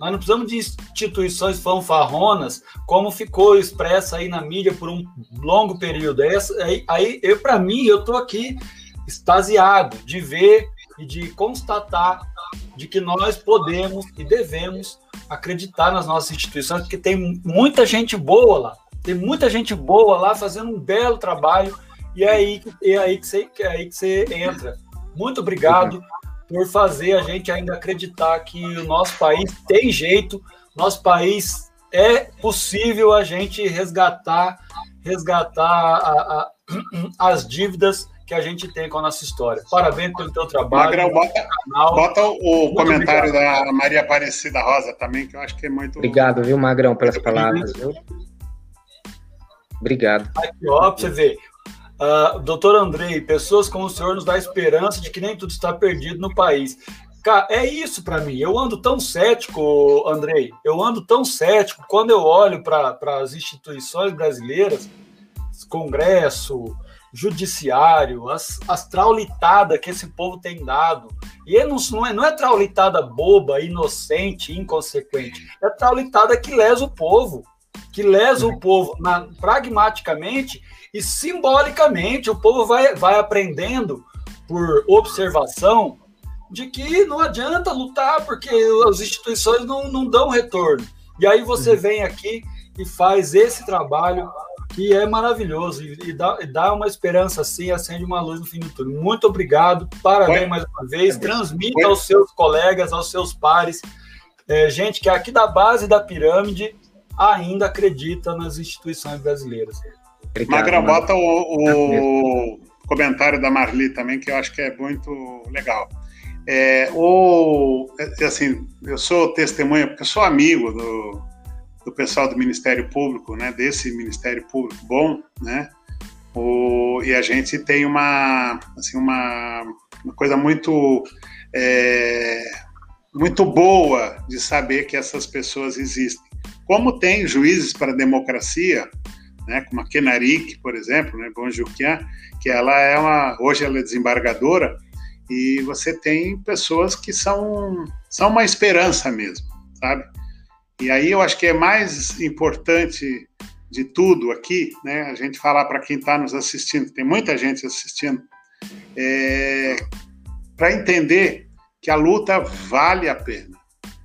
nós não precisamos de instituições fanfarronas, como ficou expressa aí na mídia por um longo período. Essa, aí, aí eu, para mim, eu estou aqui extasiado de ver e de constatar de que nós podemos e devemos acreditar nas nossas instituições, porque tem muita gente boa lá, tem muita gente boa lá fazendo um belo trabalho, e é aí, é aí, que, você, é aí que você entra. Muito obrigado por fazer a gente ainda acreditar que o nosso país tem jeito, nosso país é possível a gente resgatar, resgatar a, a, as dívidas que a gente tem com a nossa história. Parabéns pelo teu trabalho. Magrão, bota, bota o comentário obrigado. da Maria Aparecida Rosa também, que eu acho que é muito. Obrigado, viu, Magrão, pelas palavras. Viu? Obrigado. Aqui, ó, pra você ver. Uh, doutor Andrei, pessoas como o senhor nos dá esperança de que nem tudo está perdido no país. Cara, é isso para mim. Eu ando tão cético, Andrei, eu ando tão cético quando eu olho para as instituições brasileiras, Congresso, judiciário, as, as traulitadas que esse povo tem dado. E não, não, é, não é traulitada boba, inocente, inconsequente. É traulitada que lesa o povo. Que lesa o povo na, pragmaticamente e simbolicamente. O povo vai, vai aprendendo por observação de que não adianta lutar porque as instituições não, não dão retorno. E aí você uhum. vem aqui e faz esse trabalho que é maravilhoso e, e, dá, e dá, uma esperança assim, acende uma luz no fim do túnel. Muito obrigado, parabéns Foi. mais uma vez, transmita Foi. aos seus colegas, aos seus pares, é, gente que é aqui da base da pirâmide ainda acredita nas instituições brasileiras. Magrão, bota o, o comentário da Marli também, que eu acho que é muito legal. É, o, é, assim, eu sou testemunha, porque eu sou amigo do, do pessoal do Ministério Público, né, desse Ministério Público bom, né, o, e a gente tem uma, assim, uma, uma coisa muito, é, muito boa de saber que essas pessoas existem. Como tem juízes para a democracia, né, como a Kenarik, por exemplo, né, Bonjuquian, que ela é uma, hoje ela é desembargadora, e você tem pessoas que são, são uma esperança mesmo, sabe? E aí eu acho que é mais importante de tudo aqui, né? A gente falar para quem está nos assistindo, tem muita gente assistindo, é, para entender que a luta vale a pena,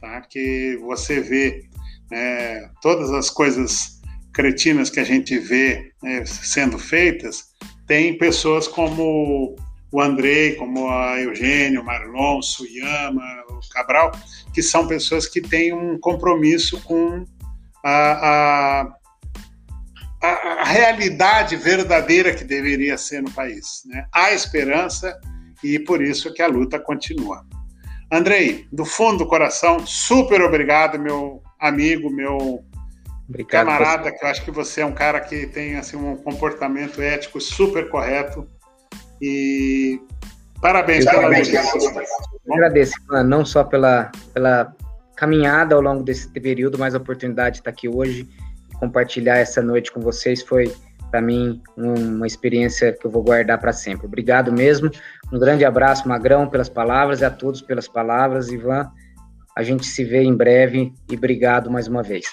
tá? Que você vê é, todas as coisas cretinas que a gente vê né, sendo feitas, tem pessoas como o Andrei, como a Eugênio, Marlon, Suyama, o Cabral, que são pessoas que têm um compromisso com a, a, a, realidade verdadeira que deveria ser no país. Né? Há esperança e por isso que a luta continua. Andrei, do fundo do coração, super obrigado, meu amigo, meu obrigado, camarada, que eu acho que você é um cara que tem assim, um comportamento ético super correto e parabéns pela luta. Agradeço, não só pela, pela caminhada ao longo desse período, mas a oportunidade de estar aqui hoje e compartilhar essa noite com vocês foi, para mim, uma experiência que eu vou guardar para sempre. Obrigado mesmo. Um grande abraço, Magrão, pelas palavras e a todos pelas palavras. Ivan, a gente se vê em breve e obrigado mais uma vez.